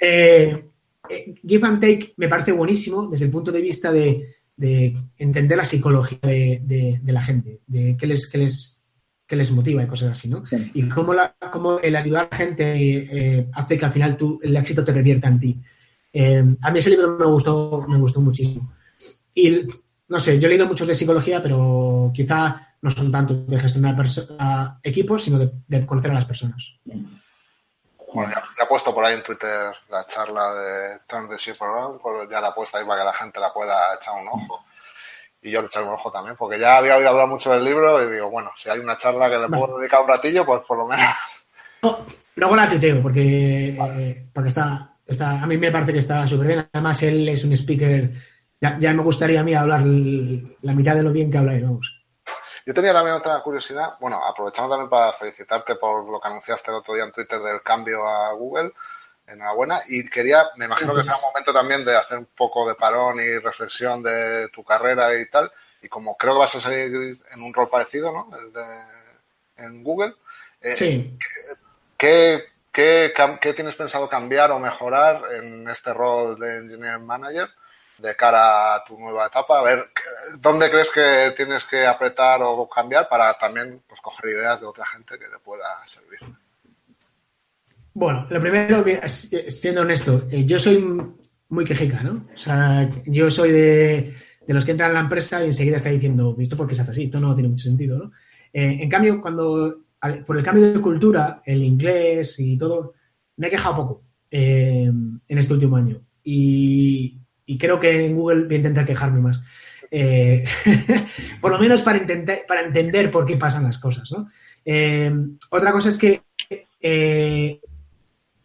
Give and Take me parece buenísimo desde el punto de vista de de entender la psicología de, la gente, de qué les, les, que les motiva y cosas así, ¿no? Y cómo, la, cómo el ayudar a la gente eh, hace que al final tú, el éxito te revierta en ti. Eh, a mí ese libro me gustó, me gustó muchísimo. Y no sé, yo he leído muchos de psicología, pero quizá no son tanto de gestionar equipos, sino de, conocer a las personas. Bueno, ya, he puesto por ahí en Twitter la charla de Turn the Ship Around, ya la he puesto ahí para que la gente la pueda echar un ojo. Y yo le echaré un ojo también, porque ya había oído hablar mucho del libro y digo, bueno, si hay una charla que le puedo dedicar un ratillo, pues por lo menos. *laughs* luego la tuiteo, porque, porque está, está, a mí me parece que está súper bien. Además, él es un speaker, ya, me gustaría a mí hablar la mitad de lo bien que habla él, vamos. Yo tenía también otra curiosidad, bueno, aprovechando también para felicitarte por lo que anunciaste el otro día en Twitter del cambio a Google, enhorabuena, y quería, me imagino que será un momento también de hacer un poco de parón y reflexión de tu carrera y tal, y como creo que vas a salir en un rol parecido, ¿no? El de, en Google. Eh, sí. ¿qué, qué, qué, tienes pensado cambiar o mejorar en este rol de Engineer Manager? De cara a tu nueva etapa, a ver dónde crees que tienes que apretar o cambiar para también pues, coger ideas de otra gente que te pueda servir. Bueno, lo primero, siendo honesto, eh, yo soy muy quejica, ¿no? O sea, yo soy de, los que entran en la empresa y enseguida está diciendo, ¿visto por qué se hace así? Esto no tiene mucho sentido, ¿no? Eh, en cambio, cuando, por el cambio de cultura, el inglés y todo, me he quejado poco eh, en este último año. Y, y creo que en Google voy a intentar quejarme más. Eh, *laughs* por lo menos para, intentar, para entender por qué pasan las cosas. ¿no? Eh, otra cosa es que eh,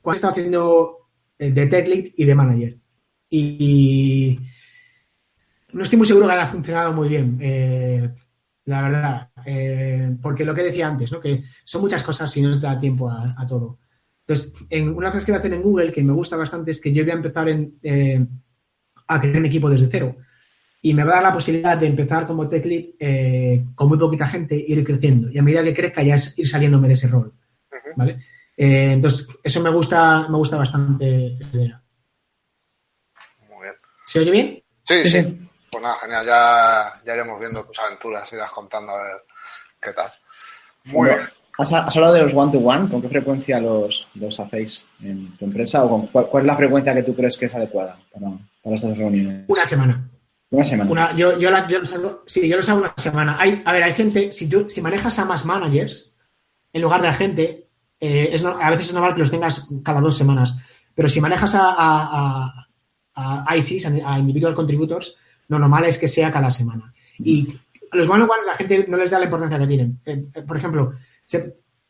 cuando estado haciendo de tech lead y de manager. Y, no estoy muy seguro que haya funcionado muy bien, la verdad. porque lo que decía antes, ¿no? que son muchas cosas y no te da tiempo a, a todo. Entonces, en, una cosa que voy a hacer en Google que me gusta bastante es que yo voy a empezar en a crear mi equipo desde cero. Y me va a dar la posibilidad de empezar como tech lead eh, con muy poquita gente e ir creciendo. Y a medida que crezca ya es ir saliéndome de ese rol. ¿Vale? Eh, entonces, eso me gusta, me gusta bastante esa idea. Muy bien. ¿Se oye bien? Sí, sí. Pues nada, genial. Ya, ya iremos viendo tus aventuras, irás contando a ver qué tal. Muy bien. ¿Has, hablado de los one-to-one? ¿Con qué frecuencia los, los hacéis en tu empresa? ¿O cuál, es la frecuencia que tú crees que es adecuada para, estas reuniones? Una semana. Una semana. yo, yo, los hago, sí, yo los hago una semana. Hay, a ver, hay gente, si tú si manejas a más managers en lugar de a gente, eh, es, a veces es normal que los tengas cada dos semanas. Pero si manejas a, a, a, ICs, a Individual Contributors, lo normal es que sea cada semana. Y a los one-on-one la gente no les da la importancia que tienen. Eh, eh, por ejemplo,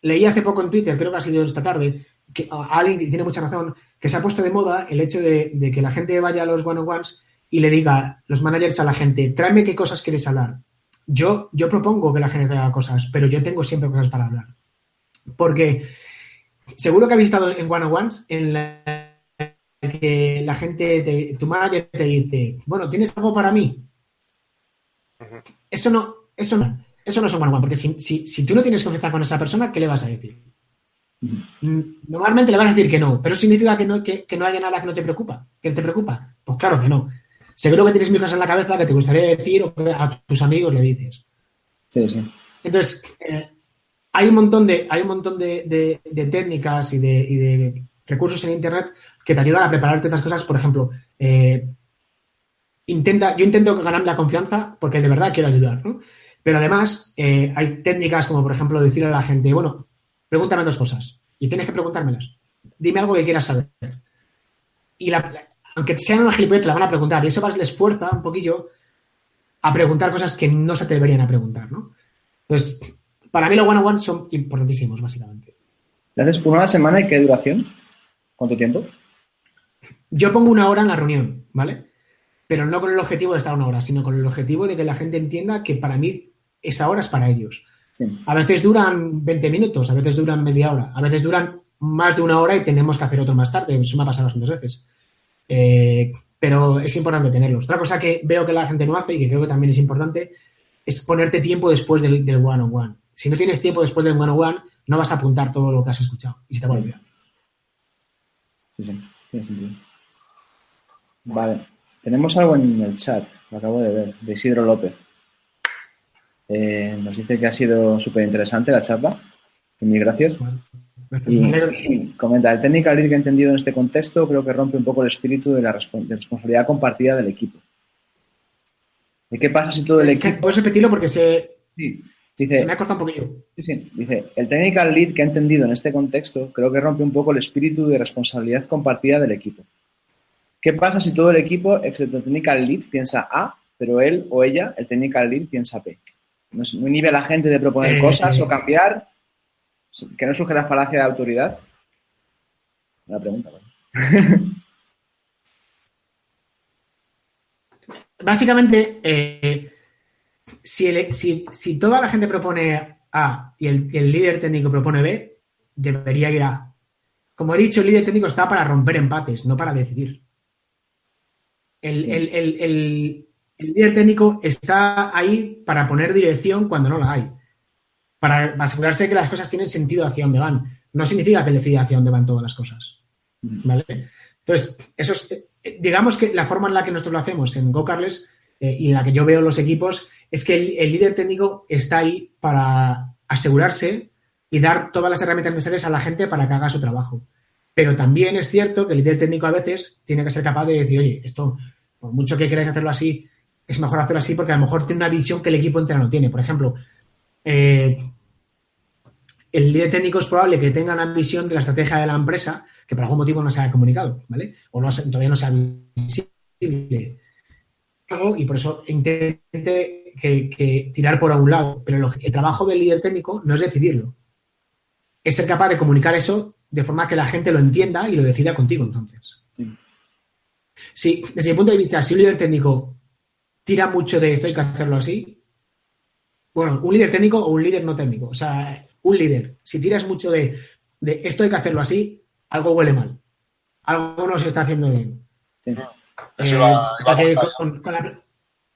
leí hace poco en Twitter, creo que ha sido esta tarde, que alguien que tiene mucha razón, que se ha puesto de moda el hecho de, que la gente vaya a los one-on-ones y le diga los managers a la gente, tráeme qué cosas quieres hablar. Yo, yo propongo que la gente haga cosas, pero yo tengo siempre cosas para hablar. Porque seguro que habéis estado en one-on-ones en la que la gente, tu manager te dice, bueno, ¿tienes algo para mí? Eso no, eso no. Eso no es un one porque si, si, tú no tienes confianza con esa persona, ¿qué le vas a decir? Normalmente le vas a decir que no, pero significa que no, que, no haya nada que no te preocupa, que te preocupa. Pues claro que no. Seguro que tienes mil cosas en la cabeza que te gustaría decir o que a tus amigos le dices. Sí, sí. Entonces, eh, hay un montón de, hay un montón de, técnicas y de, recursos en internet que te ayudan a prepararte estas cosas. Por ejemplo, eh, intenta, yo intento ganarme la confianza porque de verdad quiero ayudar, ¿no? Pero además, eh, hay técnicas como, por ejemplo, decirle a la gente, bueno, pregúntame dos cosas y tienes que preguntármelas. Dime algo que quieras saber. Y aunque sean una gilipollas, te la van a preguntar. Y eso les fuerza un poquillo a preguntar cosas que no se te deberían a preguntar, ¿no? Entonces, para mí los one-on-one son importantísimos, básicamente. ¿Le haces por una semana y qué duración? ¿Cuánto tiempo? Yo pongo una hora en la reunión, ¿vale? Pero no con el objetivo de estar una hora, sino con el objetivo de que la gente entienda que para mí esa hora es para ellos. A veces duran 20 minutos, a veces duran media hora, a veces duran más de una hora y tenemos que hacer otro más tarde. Eso me ha pasado bastantes veces. Eh, pero es importante tenerlos. Otra cosa que veo que la gente no hace y que creo que también es importante es ponerte tiempo después del, one-on-one. Si no tienes tiempo después del one-on-one, no vas a apuntar todo lo que has escuchado y se te va a olvidar. Sí, sí, tiene sentido. Vale. Tenemos algo en el chat, lo acabo de ver, de Isidro López. Eh, nos dice que ha sido súper interesante la charla. Mil gracias. Y, comenta, el technical lead que he entendido en este contexto creo que rompe un poco el espíritu de la responsabilidad compartida del equipo. ¿Y qué pasa si todo el equipo... ¿Puedes repetirlo porque se... Sí. Dice, se me ha cortado un poquillo. Sí, sí. Dice, el technical lead que he entendido en este contexto creo que rompe un poco el espíritu de responsabilidad compartida del equipo. ¿Qué pasa si todo el equipo, excepto el technical lead, piensa A, pero él o ella, el technical lead, piensa B? No, inhibe a la gente de proponer eh, cosas o cambiar que no surge la falacia de autoridad. Una pregunta. *laughs* Básicamente, eh, si, toda la gente propone A y el, líder técnico propone B, debería ir A. Como he dicho, el líder técnico está para romper empates, no para decidir. El, el, líder técnico está ahí para poner dirección cuando no la hay para asegurarse que las cosas tienen sentido hacia dónde van. No significa que decida hacia dónde van todas las cosas. ¿Vale? Entonces, eso es, digamos que la forma en la que nosotros lo hacemos en GoCarles eh, y en la que yo veo los equipos es que el, líder técnico está ahí para asegurarse y dar todas las herramientas necesarias a la gente para que haga su trabajo. Pero también es cierto que el líder técnico a veces tiene que ser capaz de decir, oye, esto, por mucho que queráis hacerlo así, es mejor hacerlo así porque a lo mejor tiene una visión que el equipo entero no tiene. Por ejemplo, eh, el líder técnico es probable que tenga una visión de la estrategia de la empresa que por algún motivo no se haya comunicado, ¿vale? O no, todavía no sea visible. Y por eso intente que, tirar por un lado. Pero el trabajo del líder técnico no es decidirlo. Es ser capaz de comunicar eso de forma que la gente lo entienda y lo decida contigo, entonces. Sí. desde mi punto de vista, si un líder técnico tira mucho de esto, hay que hacerlo así. Bueno, un líder técnico o un líder no técnico. O sea, un líder, si tiras mucho de, esto hay que hacerlo así, algo huele mal. Algo no se está haciendo bien.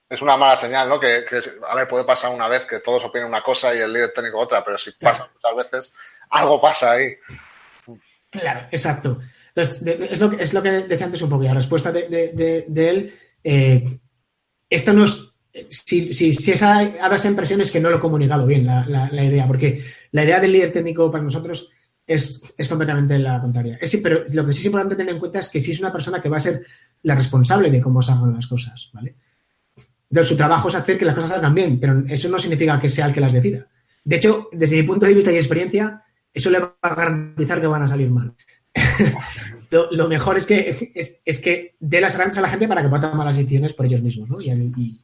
Es una mala señal, ¿no? Que, a ver, puede pasar una vez que todos opinen una cosa y el líder técnico otra, pero si pasa muchas veces, algo pasa ahí. Claro, exacto. Entonces, es, lo, es lo que decía antes un poco, la respuesta de, él, eh, esto no es si, si, si esa, ha dado esa impresión es que no lo he comunicado bien la, idea, porque la idea del líder técnico para nosotros es, completamente la contraria. pero lo que sí es importante tener en cuenta es que si es una persona que va a ser la responsable de cómo se hagan las cosas, ¿vale? Entonces, su trabajo es hacer que las cosas salgan bien, pero eso no significa que sea el que las decida. De hecho, desde mi punto de vista y experiencia, eso le va a garantizar que van a salir mal. Lo, mejor es que, es, que dé las herramientas a la gente para que pueda tomar las decisiones por ellos mismos, ¿no? y,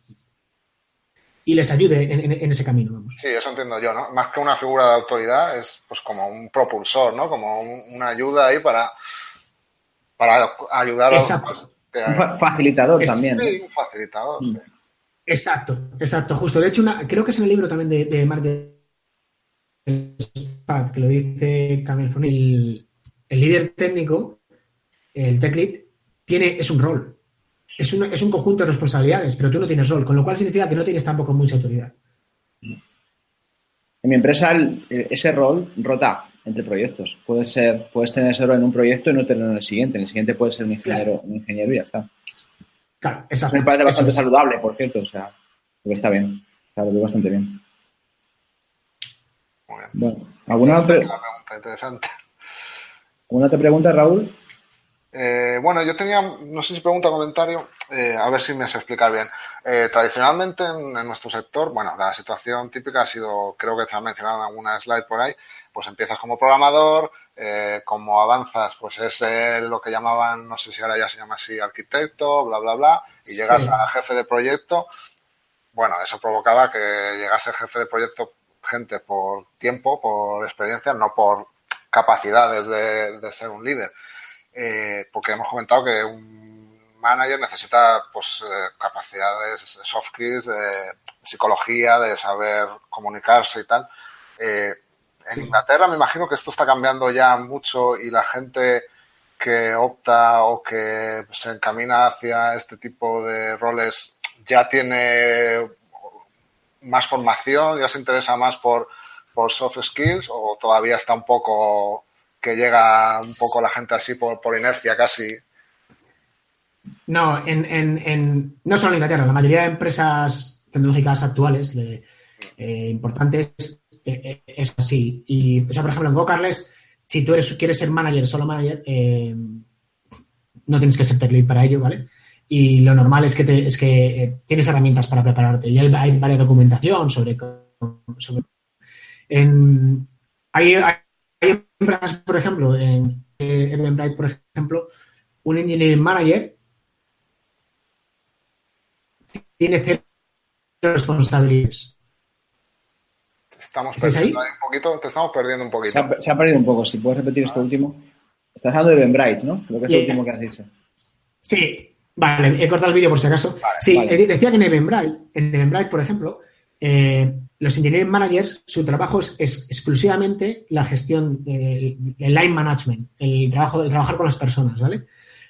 y les ayude en, ese camino. Sí, eso entiendo yo, ¿no? Más que una figura de autoridad, es pues como un propulsor, ¿no? Como una ayuda ahí para, para ayudar a Un facilitador también. Sí, un facilitador, mm. Exacto, exacto, justo. De hecho, una, creo que es en el libro también de, de Mark que lo dice Camille el, el líder técnico, el tech lead, tiene, es un rol es un, es un conjunto de responsabilidades, pero tú no tienes rol, con lo cual significa que no tienes tampoco mucha autoridad. En mi empresa ese rol rota entre proyectos. Puede ser, puedes tener ese rol en un proyecto y no tenerlo en el siguiente. En el siguiente puede ser un ingeniero, un ingeniero y ya está. Claro, exacto. Me parece bastante saludable, por cierto. O sea, está bien. Está bastante bien. Bueno, ¿alguna otra pregunta interesante? ¿Alguna otra pregunta, Raúl? Eh, bueno, yo tenía, no sé si pregunta o comentario, eh, a ver si me sé explicar bien. Eh, tradicionalmente en, nuestro sector, bueno, la situación típica ha sido, creo que te han mencionado en alguna slide por ahí, pues empiezas como programador, como avanzas, pues es lo que llamaban, no sé si ahora ya se llama así, arquitecto, bla, bla, bla, y llegas a jefe de proyecto. Bueno, eso provocaba que llegase jefe de proyecto gente por tiempo, por experiencia, no por capacidades de ser un líder. Eh, porque hemos comentado que un manager necesita pues eh, capacidades soft skills de psicología, de saber comunicarse y tal. Eh, en Inglaterra me imagino que esto está cambiando ya mucho y la gente que opta o que se encamina hacia este tipo de roles ya tiene más formación, ya se interesa más por, por soft skills o todavía está un poco que llega un poco la gente así por, por inercia casi. No, en, en, no solo en Inglaterra, la mayoría de empresas tecnológicas actuales, eh, importantes, eh, es así. Y, o sea, por ejemplo, en GoCarles, si tú eres, quieres ser manager, solo manager, no tienes que ser tech lead para ello, ¿vale? Y lo normal es que, te, es que tienes herramientas para prepararte. Y hay, hay varias documentación sobre... sobre en, hay empresas, por ejemplo, en, en por ejemplo, un engineering manager tiene cero responsabilidades. Estamos perdiendo ahí? un poquito, te estamos perdiendo un poquito. Se ha, perdido un poco, si puedes repetir esto último. Estás hablando de Eventbrite, ¿no? Creo que es lo último que has dicho. Sí, vale, he cortado el vídeo por si acaso. sí, eh, decía que en Eventbrite, en Eventbrite, por ejemplo, eh, los engineering managers, su trabajo es, exclusivamente la gestión, eh, el line management, el trabajo de trabajar con las personas, ¿vale?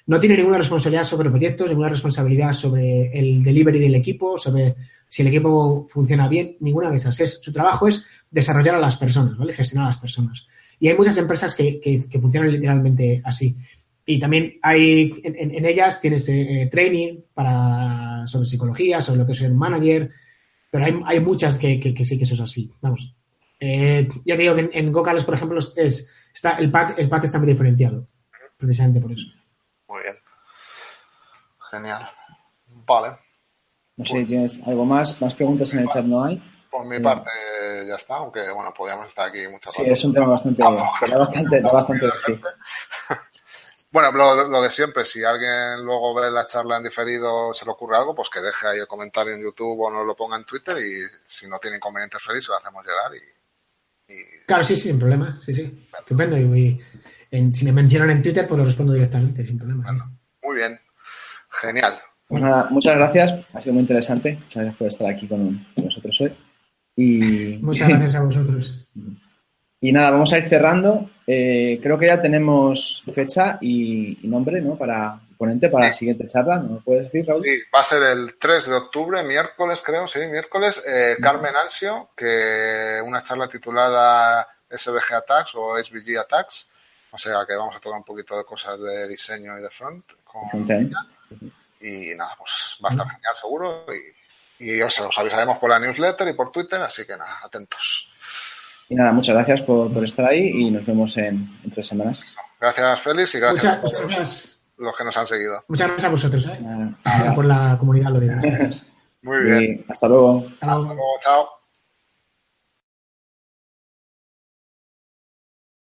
No tiene ninguna responsabilidad sobre proyectos, ninguna responsabilidad sobre el delivery del equipo, sobre si el equipo funciona bien, ninguna de esas. Es, su trabajo es desarrollar a las personas, ¿vale? Gestionar a las personas. Y hay muchas empresas que, funcionan literalmente así. Y también hay, en, ellas tienes eh, training para, sobre psicología, sobre lo que es ser manager, pero hay, hay muchas que, sí que eso es así. Vamos. Eh, ya te digo que en, en por ejemplo, es, está, el, path, el path está muy diferenciado, precisamente por eso. Muy bien. Genial. Vale. No sé si pues tienes algo más, más preguntas en el chat no hay. Por mi parte ya está, aunque bueno, podríamos estar aquí muchas Sí, es un tema bastante, bastante, bastante, sí. *laughs* Bueno, lo, de siempre, si alguien luego ve la charla en diferido se le ocurre algo, pues que deje ahí el comentario en YouTube o nos lo ponga en Twitter y si no tiene inconvenientes feliz, lo hacemos llegar y, Claro, sí, sin problema, sí, sí. Estupendo. Y, si me mencionan en Twitter, pues lo respondo directamente, sin problema. muy bien. Genial. Pues nada, muchas gracias. Ha sido muy interesante. Muchas gracias por estar aquí con, nosotros hoy. Y... Muchas gracias a vosotros. Y nada, vamos a ir cerrando. Eh, creo que ya tenemos fecha y, nombre, ¿no? Para ponente para la siguiente charla, ¿no puedes decir, Raúl? Sí, va a ser el 3 de octubre, miércoles, creo, sí, miércoles. Eh, Carmen Ansio, que una charla titulada SVG Attacks o SVG Attacks. O sea que vamos a tocar un poquito de cosas de diseño y de front con Y nada, pues va a estar genial seguro. Y, y os, os avisaremos por la newsletter y por Twitter, así que nada, atentos. Y nada, muchas gracias por, estar ahí y nos vemos en, tres semanas. Gracias, Félix, y gracias a todos los que nos han seguido. Muchas gracias a vosotros, ¿eh? por la comunidad, lo digo. Muy bien. hasta luego. Hasta luego, chao.